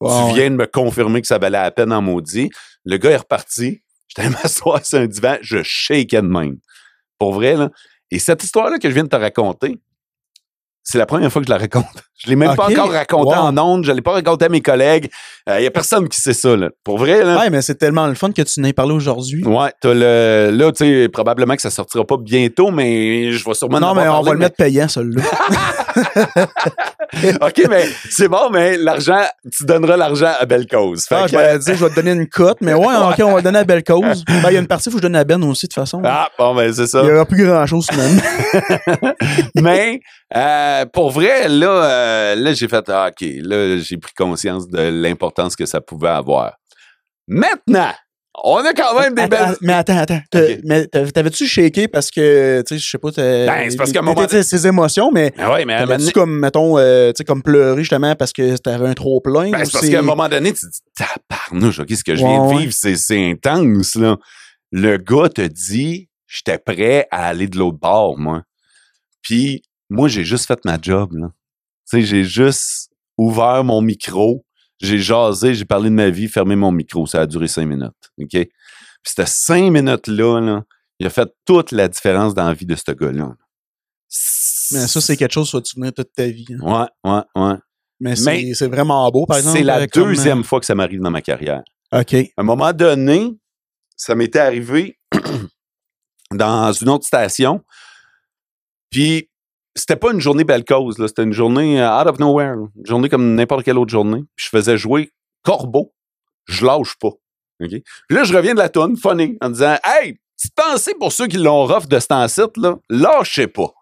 Tu viens de me confirmer que ça valait la peine en maudit. Le gars est reparti. J'étais m'asseoir sur un divan, je shakeais de même. Pour vrai, là. Et cette histoire-là que je viens de te raconter, c'est la première fois que je la raconte. Je l'ai même pas encore raconté Wow. en ondes, je l'ai pas raconté à mes collègues. Il y a personne qui sait ça, là. Pour vrai, là. Ouais, mais c'est tellement le fun que tu n'aies parlé aujourd'hui. Ouais, t'as le. Là, tu sais, probablement que ça sortira pas bientôt, mais je vais sûrement. Non, mais on va le mettre payant, celui-là. OK, mais c'est bon, mais l'argent, tu donneras l'argent à belle cause. Fait Ah, que- je vais dire, je vais te donner une cote, mais ouais, ok, on va le donner à belle cause. Ben, il y a une partie, il faut que je donne à Ben aussi, de toute façon. Ah, bon, ben, c'est ça. Il n'y aura plus grand chose, finalement. mais euh, pour vrai, là, euh, là j'ai fait ah, OK, là, j'ai pris conscience de l'importance que ça pouvait avoir. Maintenant, on a quand même des Attends, belles. mais attends, attends. T'as-. Mais t'avais- t'avais-tu shaké parce que, tu sais, je sais pas, t'as- Ben, c'est parce qu'à un t'as- moment t'as- ses émotions, mais Ah ouais, mais à un moment t'avais-tu donné- comme, mettons, euh, tu sais, comme pleurer justement parce que t'avais un trop plein? ben, c'est parce qu'à un moment donné, tu te dis tabarnouche, OK, ce que je Ouais, viens de vivre, c'est, c'est intense, là. Le gars te dit j'étais prêt à aller de l'autre bord, moi. Puis moi, j'ai juste fait ma job, là. Tu sais, j'ai juste ouvert mon micro, j'ai jasé, j'ai parlé de ma vie, fermé mon micro. Ça a duré cinq minutes. OK? Puis ces cinq minutes-là, là, il a fait toute la différence dans la vie de ce gars-là. Mais ça, c'est quelque chose que tu vas te souvenir toute ta vie. hein. Ouais, ouais, ouais. Mais c'est Mais c'est vraiment beau, par exemple. C'est la euh, comme, deuxième fois que ça m'arrive dans ma carrière. euh, OK. À un moment donné, ça m'était arrivé dans une autre station. Puis, c'était pas une journée belle cause, là. C'était une journée euh, out of nowhere. Une journée comme n'importe quelle autre journée. Puis, je faisais jouer Corbeau. Je lâche pas. OK? Puis là, je reviens de la tonne, funny, en disant Hey, petite pensée pour ceux qui l'ont rough de cet site là, lâchez pas.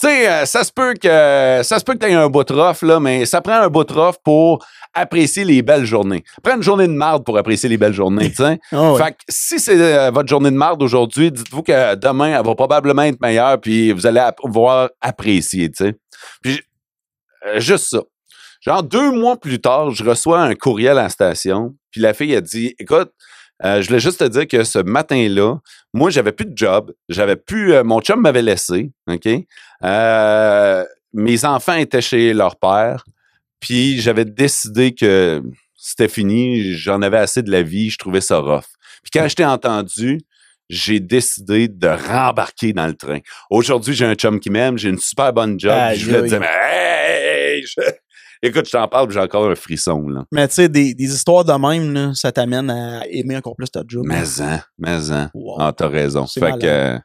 Tu sais, euh, ça se peut que ça se peut que tu aies un bout de rough, là, mais ça prend un bout de rough pour apprécier les belles journées. Prends une journée de marde pour apprécier les belles journées, tu sais. Ah. Fait que si c'est euh, votre journée de marde aujourd'hui, dites-vous que demain, elle va probablement être meilleure, puis vous allez ap- pouvoir apprécier, tu sais. Puis, euh, juste ça. Genre, deux mois plus tard, je reçois un courriel à la station, puis la fille a dit, écoute, euh, je voulais juste te dire que ce matin-là, moi, j'avais plus de job, j'avais plus, euh, mon chum m'avait laissé, OK? Euh, mes enfants étaient chez leur père, puis j'avais décidé que c'était fini, j'en avais assez de la vie, je trouvais ça rough. Puis quand je t'ai entendu, j'ai décidé de rembarquer dans le train. Aujourd'hui, j'ai un chum qui m'aime, j'ai une super bonne job, je voulais te dire, mais hey, je- écoute, je t'en parle, j'ai encore un frisson, là. Mais tu sais, des, des histoires de même, là, ça t'amène à aimer encore plus ta job. Mais en, mais en. Wow. Ah, t'as raison. Fait malade. que, euh,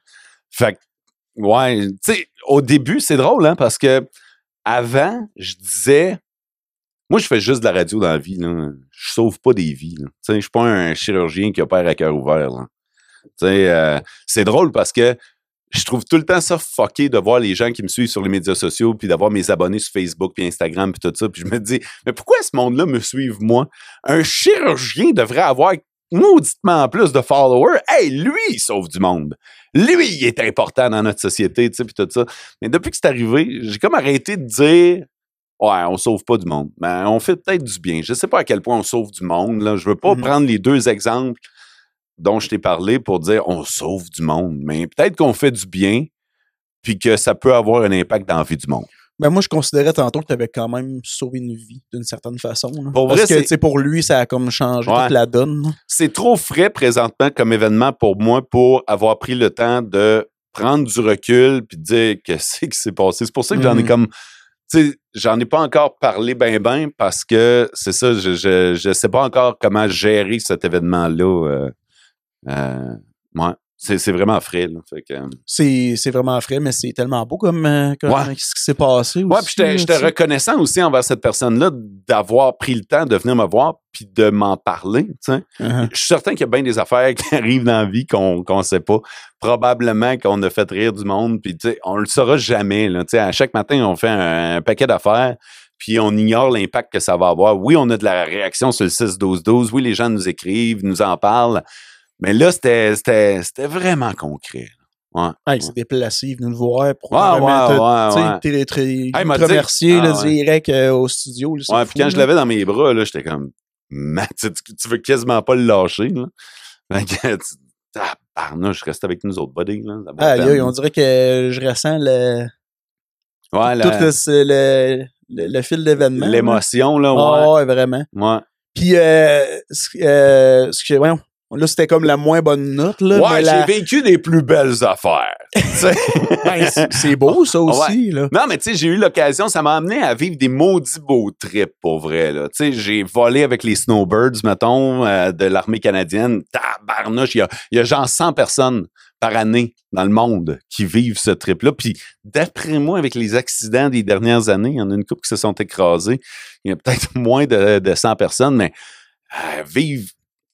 fait que, ouais, tu sais, au début, c'est drôle, hein, parce que avant, je disais, moi, je fais juste de la radio dans la vie, là. Je sauve pas des vies, là. Tu sais, je suis pas un chirurgien qui opère à cœur ouvert, là. Tu sais, euh, c'est drôle parce que je trouve tout le temps ça fucké de voir les gens qui me suivent sur les médias sociaux puis d'avoir mes abonnés sur Facebook puis Instagram puis tout ça puis je me dis mais pourquoi ce monde-là me suive moi? Un chirurgien devrait avoir mauditement plus de followers hey lui il sauve du monde lui il est important dans notre société tu sais puis tout ça mais depuis que c'est arrivé j'ai comme arrêté de dire Ouais, on sauve pas du monde. Mais on fait peut-être du bien. Je sais pas à quel point on sauve du monde. Là. Je veux pas Mhm. prendre les deux exemples dont je t'ai parlé pour dire on sauve du monde. Mais peut-être qu'on fait du bien, puis que ça peut avoir un impact dans la vie du monde. Ben moi, je considérais tantôt que tu avais quand même sauvé une vie d'une certaine façon. là. Pour Parce vrai, que, c'est- pour lui, ça a comme changé Ouais. toute la donne. C'est trop frais présentement comme événement pour moi pour avoir pris le temps de prendre du recul puis de dire qu'est-ce qui s'est passé. C'est pour ça que j'en ai Mhm. comme. Tu sais, j'en ai pas encore parlé ben ben parce que c'est ça, je, je, je sais pas encore comment gérer cet événement-là. Euh, euh, ouais. C'est, vraiment frais. Euh, C'est vraiment frais, mais c'est tellement beau comme, euh, comme Ouais. ce qui s'est passé. Ouais, aussi, puis j'étais reconnaissant aussi envers cette personne-là d'avoir pris le temps de venir me voir puis de m'en parler. Uh-huh. Je suis certain qu'il y a bien des affaires qui arrivent dans la vie qu'on qu'on sait pas. Probablement qu'on a fait rire du monde, puis on le saura jamais. Là, à chaque matin, on fait un, un paquet d'affaires, puis on ignore l'impact que ça va avoir. Oui, on a de la réaction sur le 6-12-12. Oui, les gens nous écrivent, nous en parlent. Mais là, c'était vraiment concret. Ah, il s'est déplacé, il est venu le voir pour Ouais, ouais, ouais. dit- remercier là, Ah, ouais. direct euh, au studio. là, Ouais, fou, puis quand je l'avais dans mes bras, là, j'étais comme, tu, veux quasiment pas le lâcher, là. Fait que, ah, je reste avec nous autres, buddy, là. aïe, on dirait que je ressens le, Ouais, tout la- le, le, le- le fil d'événement. l'émotion, là, ouais. Ah ouais, vraiment. Ouais. Puis, euh, ce euh, ce que, voyons, là, c'était comme la moins bonne note, là. Ouais, la- j'ai vécu des plus belles affaires. Ben, c'est- beau, ça aussi, là. Non, mais tu sais, j'ai eu l'occasion, ça m'a amené à vivre des maudits beaux trips, pour vrai. là. Tu sais, j'ai volé avec les Snowbirds, mettons, euh, de l'armée canadienne. Tabarnouche, il y a, y a genre 100 personnes par année dans le monde qui vivent ce trip-là. Puis, d'après moi, avec les accidents des dernières années, il y en a une couple qui se sont écrasés. Il y a peut-être moins de, de 100 personnes, mais euh, vivre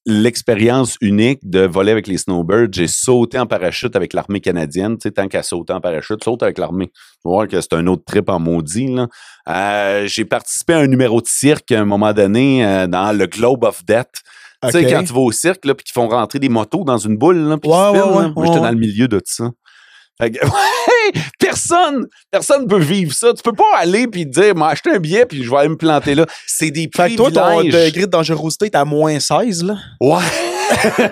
l'expérience unique de voler avec les Snowbirds. J'ai sauté en parachute avec l'armée canadienne. Tu sais, tant qu'à sauter en parachute, saute avec l'armée. Tu vas voir que c'est un autre trip en maudit. Là. Euh, j'ai participé à un numéro de cirque à un moment donné euh, dans le Globe of Death. Tu sais, quand tu vas au cirque, là, puis qu'ils font rentrer des motos dans une boule, là, puis Ouais, ouais, ouais, j'étais dans le milieu de tout ça. Fait que, personne, personne peut vivre ça. Tu peux pas aller puis dire, m'a acheté un billet puis je vais aller me planter là. C'est des Fait que toi, ton degré de dangerosité est à moins 16, là. Ouais.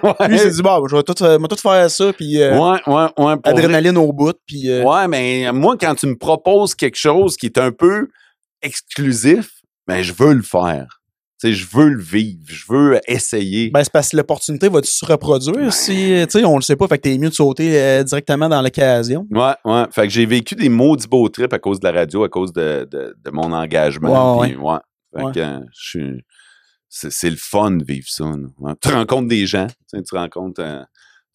Ouais. Lui, il s'est dit, bon, je vais tout, euh, tout faire ça, puis euh, ouais, ouais, ouais. vrai. adrénaline au bout, puis... euh, Ouais, mais moi, quand tu me proposes quelque chose qui est un peu exclusif, ben, je veux le faire. Sais, je veux le vivre. Je veux essayer. Ben, c'est parce que l'opportunité va-tu se reproduire Ben. si, euh, tu sais, on le sait pas, fait que t'es mieux de sauter euh, directement dans l'occasion? Ouais, ouais. Fait que j'ai vécu des maudits beaux trips à cause de la radio, à cause de, de, de mon engagement. Ouais, ouais. Fait que euh, je suis. C'est, le fun de vivre ça. Ouais. Tu rencontres des gens. Tu, rencontres. euh,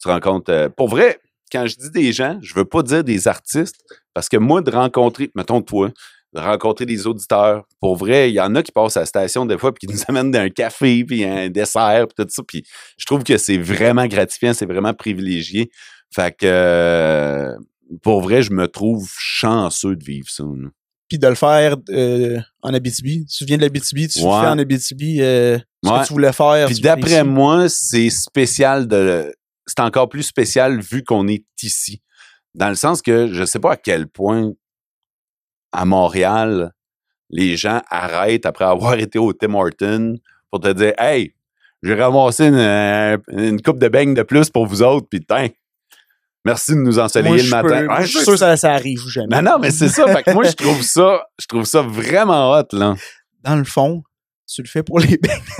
tu rencontres. pour vrai, quand je dis des gens, je veux pas dire des artistes. Parce que moi, de rencontrer, mettons toi, de rencontrer des auditeurs, pour vrai, il y en a qui passent à la station des fois puis qui nous amènent un café puis un dessert puis tout ça. Puis je trouve que c'est vraiment gratifiant, c'est vraiment privilégié. Fait que euh, pour vrai, je me trouve chanceux de vivre ça. Puis de le faire euh, en Abitibi. Tu viens de l'Abitibi, tu Ouais. fais en Abitibi euh, ce Ouais. que tu voulais faire. Puis d'après moi, c'est spécial de. C'est encore plus spécial vu qu'on est ici. Dans le sens que je sais pas à quel point à Montréal, les gens arrêtent après avoir été au Tim Hortons pour te dire Hey, j'ai ramassé une, euh, une coupe de beignes de plus pour vous autres, puis tiens, merci de nous ensoleiller le matin. peux- Ouais, je suis sûr que ça, ça arrive jamais. Non, non, mais c'est ça. Fait que moi, je trouve ça, je trouve ça vraiment hot, là. Dans le fond, tu le fais pour les beignes.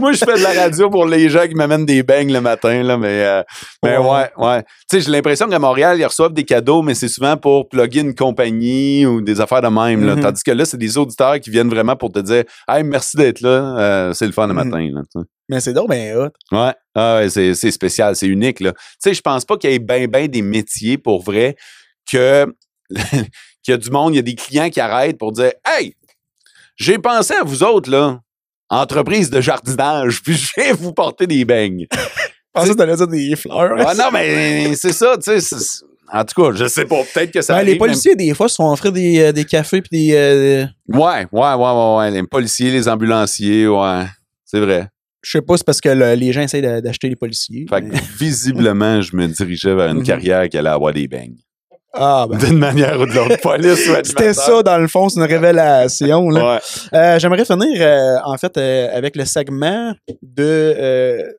Moi, je fais de la radio pour les gens qui m'amènent des beignes le matin, là, mais, euh, mais Ouais. ouais, ouais. Tu sais, j'ai l'impression qu'à Montréal, ils reçoivent des cadeaux, mais c'est souvent pour plugger une compagnie ou des affaires de même, là. Mhm. Tandis que là, c'est des auditeurs qui viennent vraiment pour te dire, hey, merci d'être là, euh, c'est le fun le Mhm. matin, là. Mais c'est donc ben hot. Ouais, ah ouais c'est, spécial, c'est unique. Là. Tu sais, je pense pas qu'il y ait bien ben des métiers pour vrai que qu'il y a du monde, il y a des clients qui arrêtent pour dire Hey, j'ai pensé à vous autres, là, entreprise de jardinage, puis je viens vous porter des beignes. Je pensais que t'allais dire des fleurs. ah non, mais c'est ça, tu sais. En tout cas, je sais pas, peut-être que ça Ouais, les arrive, policiers, des fois, se font offrir des, euh, des cafés puis des. euh, Ouais, ouais, ouais, ouais, ouais. Les policiers, les ambulanciers, ouais. C'est vrai. je sais pas, c'est parce que le- les gens essayent d'a- d'acheter les policiers. Fait que visiblement, je me dirigeais vers une Mhm. carrière qui allait avoir des beignes. Ah, ben. D'une manière ou de l'autre. Police ou C'était ça, dans le fond, c'est une révélation. Là. Ouais. Euh, J'aimerais finir, euh, en fait, euh, avec le segment de.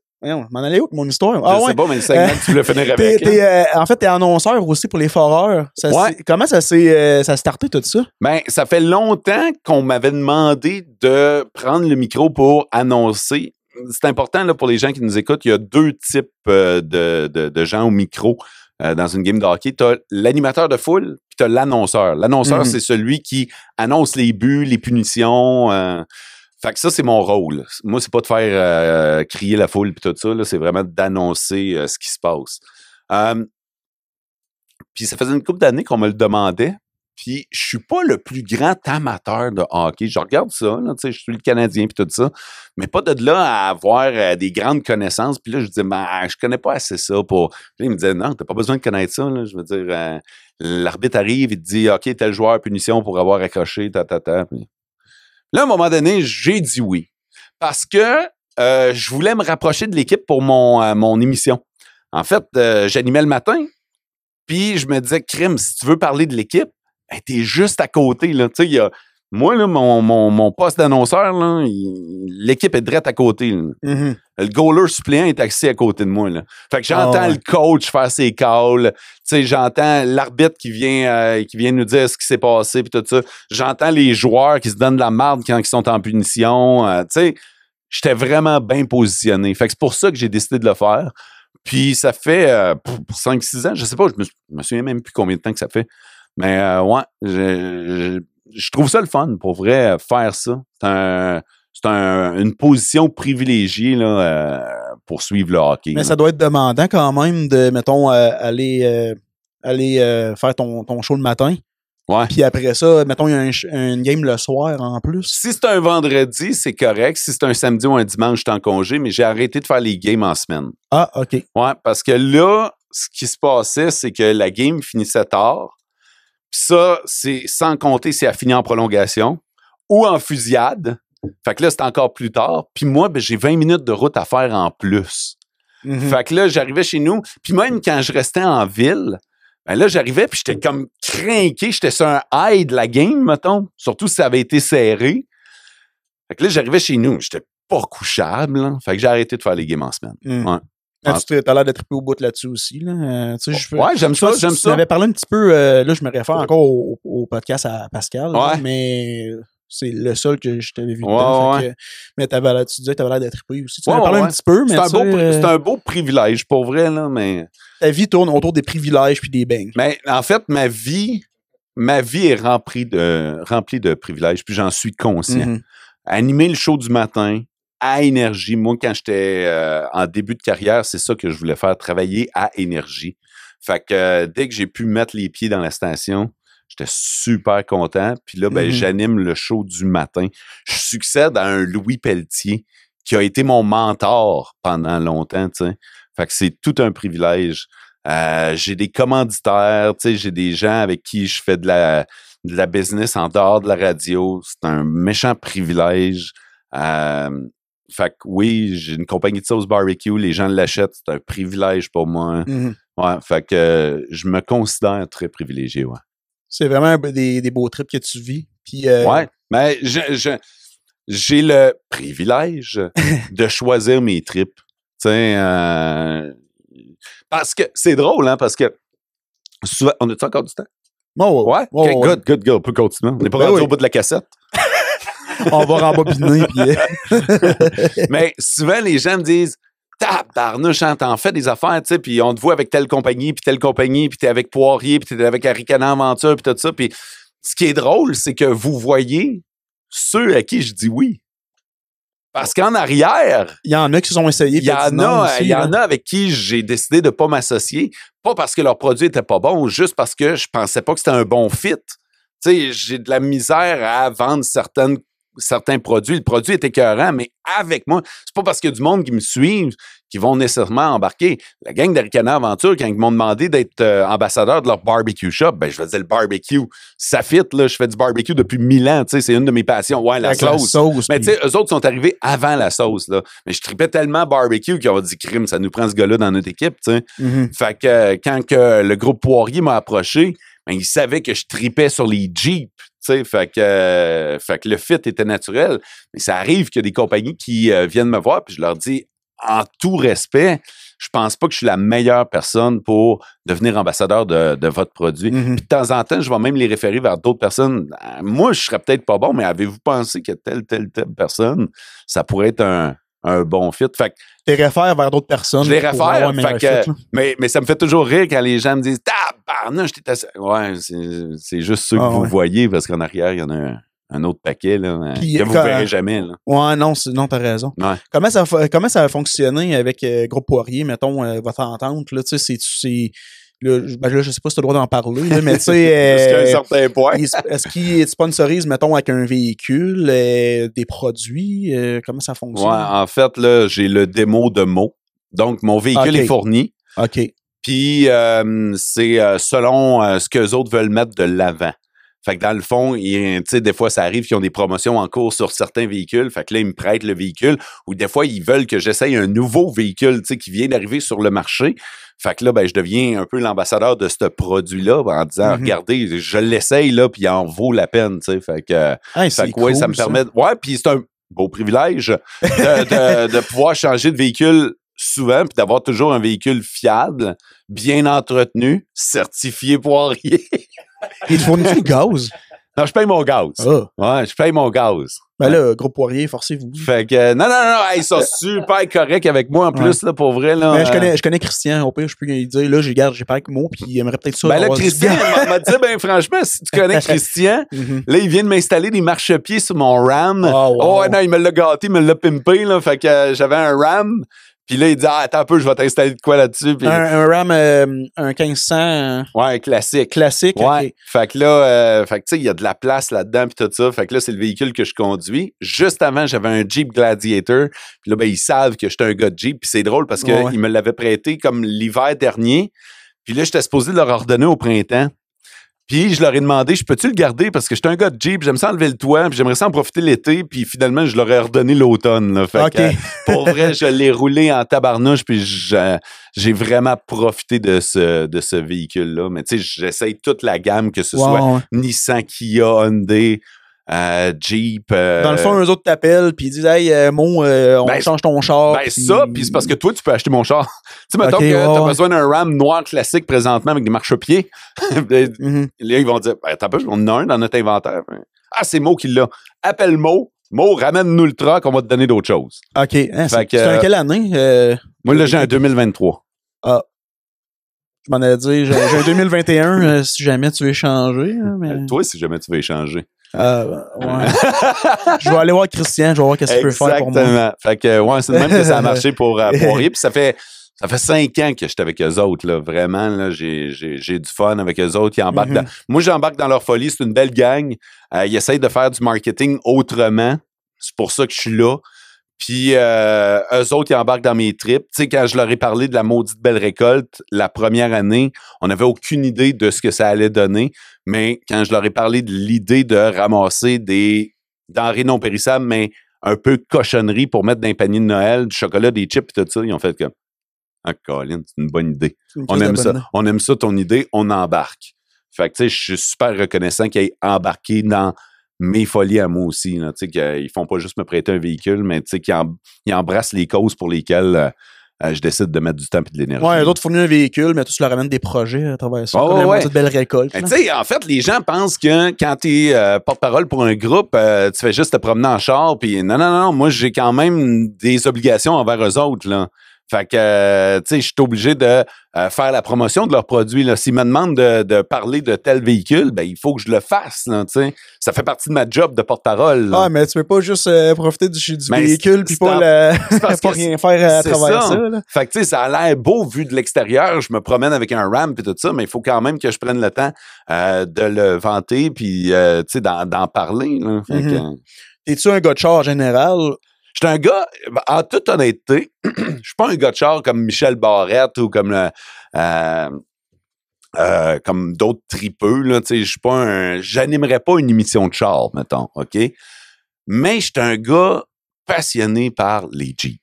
M'en allais où mon histoire? Ah ouais. sais pas, mais le segment tu voulais finir avec. euh, en fait, t'es annonceur aussi pour les foreurs. Ça Ouais. Comment ça s'est ça a starté tout ça? Ben, ça fait longtemps qu'on m'avait demandé de prendre le micro pour annoncer. C'est important là, pour les gens qui nous écoutent. Il y a deux types euh, de, de- de gens au micro euh, dans une game de hockey. Tu as l'animateur de foule, puis tu as l'annonceur. L'annonceur, Mhm. c'est celui qui annonce les buts, les punitions. euh, fait que ça, c'est mon rôle. Moi, c'est pas de faire euh, crier la foule puis tout ça. là, C'est vraiment d'annoncer ce qui se passe. Puis ça faisait une couple d'années qu'on me le demandait. Puis je suis pas le plus grand amateur de hockey. Je regarde ça, là, je suis le Canadien puis tout ça, mais pas de là à avoir euh, des grandes connaissances. Puis là, je disais, ben, je connais pas assez ça pour. Puis il me disait, non, t'as pas besoin de connaître ça. Là. Je veux dire, euh, l'arbitre arrive, il te dit, OK, tel joueur, punition pour avoir accroché, ta, ta, ta. Là, à un moment donné, j'ai dit oui. Parce que euh, je voulais me rapprocher de l'équipe pour mon, mon émission. En fait, j'animais le matin, puis je me disais, crime, si tu veux parler de l'équipe, ben, t'es juste à côté. Là. Tu sais, il y a, moi, là, mon, mon, mon poste d'annonceur, l'équipe est direct à côté. là. Le goaler suppléant est assis à côté de moi. Là. Fait que j'entends Ah ouais. le coach faire ses calls. J'entends l'arbitre qui vient, euh, qui vient nous dire ce qui s'est passé puis tout ça. J'entends les joueurs qui se donnent de la marde quand ils sont en punition. euh, j'étais vraiment bien positionné. Fait que c'est pour ça que j'ai décidé de le faire. Puis ça fait euh, 5-6 ans, je sais pas, je me, me, souviens même plus combien de temps que ça fait. Mais euh, ouais, je, je, trouve ça le fun, pour vrai, faire ça. C'est un, un, une position privilégiée là, euh, pour suivre le hockey. Mais ça doit être demandant quand même de, mettons, euh, aller, euh, aller faire ton, ton show le matin. Ouais. Puis après ça, mettons, il y a un, une game le soir en plus. Si c'est un vendredi, c'est correct. Si c'est un samedi ou un dimanche, je suis en congé, mais j'ai arrêté de faire les games en semaine. Ah, OK. Ouais, parce que là, ce qui se passait, c'est que la game finissait tard. Puis ça, c'est sans compter si elle finit en prolongation ou en fusillade. Fait que là, c'est encore plus tard. Puis moi, ben, j'ai 20 minutes de route à faire en plus. Mhm. Fait que là, j'arrivais chez nous. Puis même quand je restais en ville, ben là, j'arrivais, puis j'étais comme craqué. J'étais sur un high de la game, mettons. Surtout si ça avait été serré. Fait que là, j'arrivais chez nous. J'étais pas couchable. là. Fait que j'ai arrêté de faire les games en semaine. Ouais. Ah, tu as l'air d'être trippé au bout là-dessus aussi. Là. Euh, tu je- Ouais, j'aime ça, j'aime Tu ça. avais parlé un petit peu, euh, là, je me réfère encore au, au podcast à Pascal, là, Ouais. mais c'est le seul que je t'avais vu. Ouais, dedans, ouais. que- mais tu disais que tu avais l'air d'être trippé aussi. Tu Ouais, avais parlé un petit peu, mais C'est un, tu euh, c'est un beau privilège, pour vrai, là, mais... ta vie tourne autour des privilèges puis des bangs. Mais en fait, ma vie, ma vie est remplie de, remplie de privilèges, puis j'en suis conscient. Mhm. Animer le show du matin à énergie. Moi, quand j'étais euh, en début de carrière, c'est ça que je voulais faire, travailler à énergie. Fait que euh, dès que j'ai pu mettre les pieds dans la station, j'étais super content. Puis là, ben, Mhm. j'anime le show du matin. Je succède à un Louis Pelletier qui a été mon mentor pendant longtemps, tu sais. Fait que c'est tout un privilège. Euh, j'ai des commanditaires, j'ai des gens avec qui je fais de la, de la business en dehors de la radio. C'est un méchant privilège. Euh, fait que oui, j'ai une compagnie de sauce barbecue, les gens l'achètent, c'est un privilège pour moi. Mhm. Ouais, fait que euh, je me considère très privilégié, ouais. C'est vraiment des, des beaux trips que tu vis. Puis, euh, Ouais, mais j'ai le privilège de choisir mes sais, euh, parce que c'est drôle, hein, parce que souvent, on a-tu encore du temps? Oh, ouais, Ouais, good, good, good, on peut continuer. On n'est pas Ben rendu oui. au bout de la cassette. On va rembobiner. puis, euh, Mais souvent, les gens me disent Tabarnouche, hein, t'en fais des affaires, tu sais, puis on te voit avec telle compagnie, puis telle compagnie, puis t'es avec Poirier, puis t'es avec Aricana Aventure, puis tout ça. Puis ce qui est drôle, c'est que vous voyez ceux à qui je dis oui. Parce qu'en arrière, Il y en a qui se sont essayés. il y en a, il y en a. avec qui j'ai décidé de pas m'associer, pas parce que leur produit était pas bon, juste parce que je pensais pas que c'était un bon fit. Tu sais, j'ai de la misère à vendre certaines certains produits. Le produit est écœurant, mais avec moi, c'est pas parce qu'il y a du monde qui me suivent qui vont nécessairement embarquer. La gang d'Aricana Aventure, quand ils m'ont demandé d'être euh, ambassadeur de leur barbecue shop, ben je faisais le barbecue. Ça fit, là, je fais du barbecue depuis mille ans, tu sais, c'est une de mes passions. Ouais, la Avec la sauce. Mais puis- tu sais, eux autres sont arrivés avant la sauce, là. Mais je tripais tellement barbecue qu'ils ont dit crime, ça nous prend ce gars-là dans notre équipe, tu sais. Mhm. Fait que euh, quand que le groupe Poirier m'a approché, ben, ils savaient que je tripais sur les Jeeps, Fait que, euh, fait que le fit était naturel. Mais ça arrive qu'il y a des compagnies qui euh, viennent me voir, puis je leur dis, en tout respect, je pense pas que je suis la meilleure personne pour devenir ambassadeur de, de votre produit. Mhm. Puis de temps en temps, je vais même les référer vers d'autres personnes. Euh, Moi, je serais peut-être pas bon, mais avez-vous pensé que telle, telle, telle personne, ça pourrait être un, un bon fit? Fait que, les réfères vers d'autres personnes. Je les réfère, fait que- fit, là. mais, mais ça me fait toujours rire quand les gens me disent Tabarnouche, t'es assez. Ouais, c'est, juste ceux Ah que vous ouais. voyez parce qu'en arrière, il y en a un, un autre paquet là, Puis, que vous quand- verrez jamais. Là. Ouais, non, non, t'as raison. Ouais. Comment ça, comment ça a fonctionné avec euh, Groupe Poirier, mettons, euh, votre entente, là, tu sais, c'est, c'est, là, je- ben là, je sais pas si t'as le droit d'en parler, là, mais tu sais, Jusqu'à un euh, certain point? est-ce qu'ils sponsorisent, mettons, avec un véhicule, euh, des produits, euh, comment ça Ouais, fonctionne? en fait, là, j'ai le démo de mots. Donc, mon véhicule est fourni. OK. Puis, euh, c'est selon ce que les autres veulent mettre de l'avant. Fait que dans le fond, il- tu sais, des fois, ça arrive qu'ils ont des promotions en cours sur certains véhicules. Fait que là, ils me prêtent le véhicule. Ou des fois, ils veulent que j'essaye un nouveau véhicule, tu sais, qui vient d'arriver sur le marché. Fait que là, ben, je deviens un peu l'ambassadeur de ce produit-là en disant, Mhm. regardez, je l'essaye, là, puis il en vaut la peine, tu sais. Fait que, Hey, fait que, ouais, cool, ça me permet. Ouais, puis c'est un beau privilège de, de- de pouvoir changer de véhicule souvent, puis d'avoir toujours un véhicule fiable, bien entretenu, certifié poirier. Il te fournit du gaz. non, je paye mon gaz. Ah. Ouais, je paye mon gaz. Ben là, gros poirier, forcez-vous. Fait que, non, non, non, ils sont super corrects avec moi en plus, là, pour vrai, là. Ben, je, connais, je connais Christian. Au pire, je peux lui dire, là, j'ai garde, j'ai pas avec mot, puis il aimerait peut-être ça. Ben là, Christian m'a- dit, ben franchement, si tu connais Christian, Mhm. là, il vient de m'installer des marchepieds sur mon RAM. Oh, wow. Oh, ouais, non, il me l'a gâté, il me l'a pimpé, là. Fait que euh, j'avais un RAM. Puis là, il dit, ah, attends un peu, je vais t'installer de quoi là-dessus. Puis, un, un RAM, euh, un 1500 euh, ouais, classique. classique. Ouais. Fait que là, euh, fait que tu sais, il y a de la place là-dedans puis tout ça. Fait que là, c'est le véhicule que je conduis. Juste avant, j'avais un Jeep Gladiator. Puis là, ben, ils savent que j'étais un gars de Jeep. Puis c'est drôle parce qu'ils Ouais, ouais. me l'avaient prêté comme l'hiver dernier. Puis là, j'étais supposé leur ordonner au printemps. Puis je leur ai demandé, je peux-tu le garder? Parce que j'étais un gars de Jeep, j'aime ça enlever le toit, puis j'aimerais ça en profiter l'été, puis finalement je leur ai ordonné l'automne. là. Fait Ok. que, euh, pour vrai, je l'ai roulé en tabarnouche, puis j'ai vraiment profité de ce, de ce véhicule-là. Mais tu sais, j'essaye toute la gamme, que ce soit. Nissan, Kia, Hyundai, euh, Jeep. euh, Dans le fond, eux autres t'appellent, puis ils disent, hey, euh, Mon, euh, on Ben, change ton char. ben ça, puis c'est parce que toi, tu peux acheter mon char. tu sais, mettons Ok, que t'as ouais. besoin d'un RAM noir classique présentement avec des marchepieds. Mhm. Là, ils vont dire, ben, t'as pas, on en a un dans notre inventaire. Ah, c'est Mo qui l'a. Appelle Mo. Mo, ramène-nous le truck, on va te donner d'autres choses. OK. Hein, c'est c'est euh, en quelle année? Moi, là, j'ai un 2023. je m'en allais dire, j'ai j'ai un 2021, euh, si jamais tu veux changer. hein, mais... Toi, si jamais tu veux échanger. Ouais. je vais aller voir Christian, je vais voir qu'est-ce qu'il peut faire pour moi. Exactement. Fait que, ouais, c'est de même que ça a marché pour euh, Poirier. Puis ça fait, ça fait cinq ans que j'étais avec eux autres, là. Vraiment, là, j'ai, du fun avec eux autres. Ils embarquent Mhm. dans- Moi, j'embarque dans leur folie. C'est une belle gang. Euh, ils essayent de faire du marketing autrement. C'est pour ça que je suis là. Puis euh, eux autres, ils embarquent dans mes trips. Tu sais, quand je leur ai parlé de la maudite belle récolte, la première année, on n'avait aucune idée de ce que ça allait donner. Mais quand je leur ai parlé de l'idée de ramasser des denrées non périssables, mais un peu de cochonnerie pour mettre dans un panier de Noël, du chocolat, des chips et tout ça, ils ont fait comme Ah, Colin, c'est une bonne idée. Une On aime ça. bonne- On aime ça, ton idée, on embarque. Fait que, tu sais, je suis super reconnaissant qu'ils aient embarqué dans mes folies à moi aussi. là. Qu'ils font pas juste me prêter un véhicule, mais qu'ils ils embrassent les causes pour lesquelles euh, euh, je décide de mettre du temps et de l'énergie. Ouais, d'autres fournissent un véhicule, mais tous leur ramènent des projets à travers ça. Oh, ouais. maudite belle récolte. En fait, les gens pensent que quand tu es porte-parole pour un groupe, euh, tu fais juste te promener en char. Puis non, non, non, non, moi, j'ai quand même des obligations envers eux autres. Là. Fait que, euh, tu sais, je suis obligé de euh, faire la promotion de leurs produits. S'ils me demandent de, de parler de tel véhicule, ben, il faut que je le fasse. Là, tu sais. ça fait partie de ma job de porte-parole. Ah, mais tu peux pas juste euh, profiter du, du véhicule puis pas, parce pas rien faire à c'est travers ça. ça. là. Fait que, tu sais, ça a l'air beau vu de l'extérieur. Je me promène avec un RAM et tout ça, mais il faut quand même que je prenne le temps euh, de le vanter puis, euh, tu sais, d'en, parler. Là. Fait que, Mhm. T'es-tu un gars de char en général? Je suis un gars, ben, en toute honnêteté, je suis pas un gars de char comme Michel Barrette ou comme le, euh, euh, comme d'autres tripeux. Là, je suis pas un. J'animerais pas une émission de char, mettons, OK? Mais je suis un gars passionné par les Jeeps.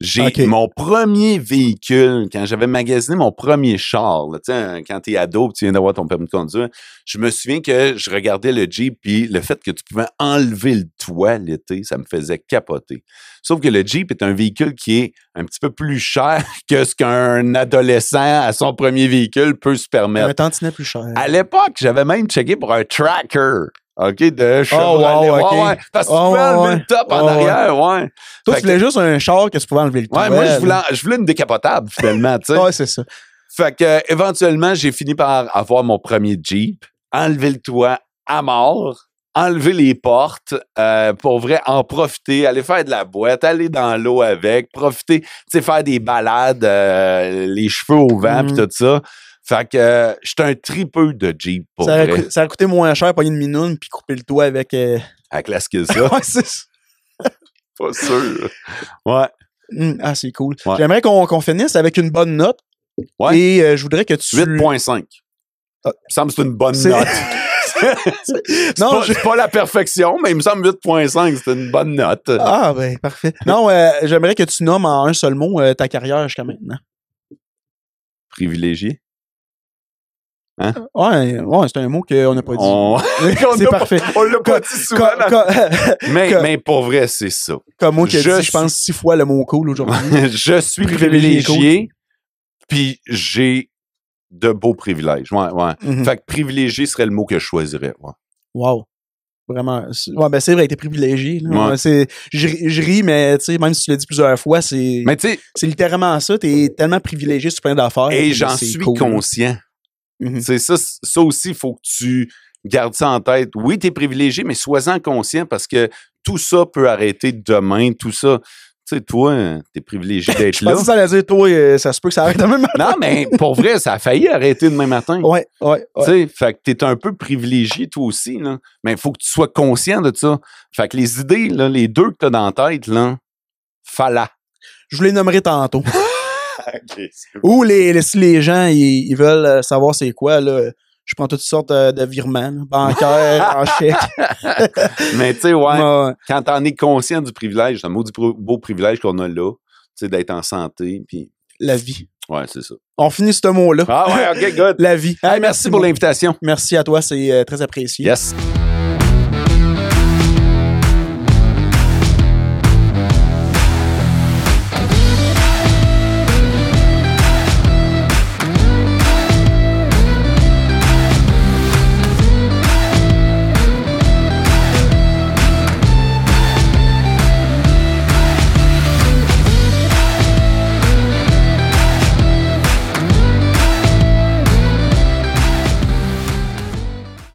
J'ai mon premier véhicule, quand j'avais magasiné mon premier char, là, tu quand t'es ado, tu viens d'avoir ton permis de conduire, je me souviens que je regardais le Jeep, puis le fait que tu pouvais enlever le toit l'été, ça me faisait capoter. Sauf que le Jeep est un véhicule qui est un petit peu plus cher que ce qu'un adolescent à son premier véhicule peut se permettre. Un tantinet plus cher. À l'époque, j'avais même checké pour un tracker. OK, de Chevrolet. wow, OK. Ouais, ouais, parce que tu Oh, pouvais enlever ouais. le top en Oh, ouais. arrière, ouais. Toi, Fait tu voulais juste un char que tu pouvais enlever le toit. Ouais, moi, je voulais, je voulais une décapotable, finalement, tu sais. Ouais, c'est ça. Fait que, euh, éventuellement, j'ai fini par avoir mon premier Jeep, enlever le toit à mort, enlever les portes, euh, pour vrai, en profiter, aller faire de la boîte, aller dans l'eau avec, profiter, tu sais, faire des balades, euh, les cheveux au vent, puis tout ça. Fait que, euh, j'étais un tripeux de Jeep, pour Ça vrai. coûté, ça aurait coûté moins cher, payer une minoune puis couper le toit avec. euh, Avec la skill, ça. ouais, c'est pas sûr. Ouais. Hum, ah, c'est cool. Ouais. J'aimerais qu'on finisse avec une bonne note. Ouais. Et euh, je voudrais que tu. 8.5. Ah. Il me semble que c'est une bonne note. C'est Non, pas, c'est pas la perfection, mais il me semble 8.5, c'est une bonne note. Ah, ben, parfait. Non, euh, j'aimerais que tu nommes en un seul mot euh, ta carrière jusqu'à maintenant. Privilégié. Ouais, ouais c'est un mot qu'on n'a pas dit. On c'est parfait. pas- on l'a pas dit souvent. Mais, comme- mais pour vrai, c'est ça. comme moi qui ai Je dit, je pense, six fois le mot cool aujourd'hui. je suis Privilégié, privilégié, puis j'ai de beaux privilèges. Ouais, ouais. Mhm. Fait que privilégié serait le mot que je choisirais. ouais. Wow. Vraiment. c'est- Ouais, ben c'est vrai, t'es privilégié. là. Ouais. C'est, je, je ris, mais tu sais, même si tu l'as dit plusieurs fois, c'est, Mais tu sais, c'est littéralement ça. T'es tellement privilégié sur plein d'affaires. et que j'en suis cool. conscient. Mhm. C'est ça, ça aussi, il faut que tu gardes ça en tête. Oui, tu es privilégié, mais sois-en conscient parce que tout ça peut arrêter demain, tout ça. Tu sais, toi, tu es privilégié d'être là. ça allait dire, toi, euh, ça se peut que ça arrête de même. Non, mais pour vrai, ça a failli arrêter demain matin. Ouais, ouais, Tu sais, fait que t'es un peu privilégié toi aussi, là. Mais il faut que tu sois conscient de ça. Fait que les idées, là, les deux que t'as dans la tête, là, falla. Je vous les nommerai tantôt. Ou les, les- si les gens, ils, ils veulent euh, savoir c'est quoi, là, je prends toutes sortes euh, de virements, bancaires, en chèque. Mais tu sais, ouais, quand t'en es conscient du privilège, c'est un maudit pro- beau privilège qu'on a là, tu sais, d'être en santé, puis La vie. ouais, c'est ça. On finit ce mot-là. Ah ouais, ok, good. La vie. Hey, merci pour l'invitation. Merci à toi, c'est euh, très apprécié. Yes.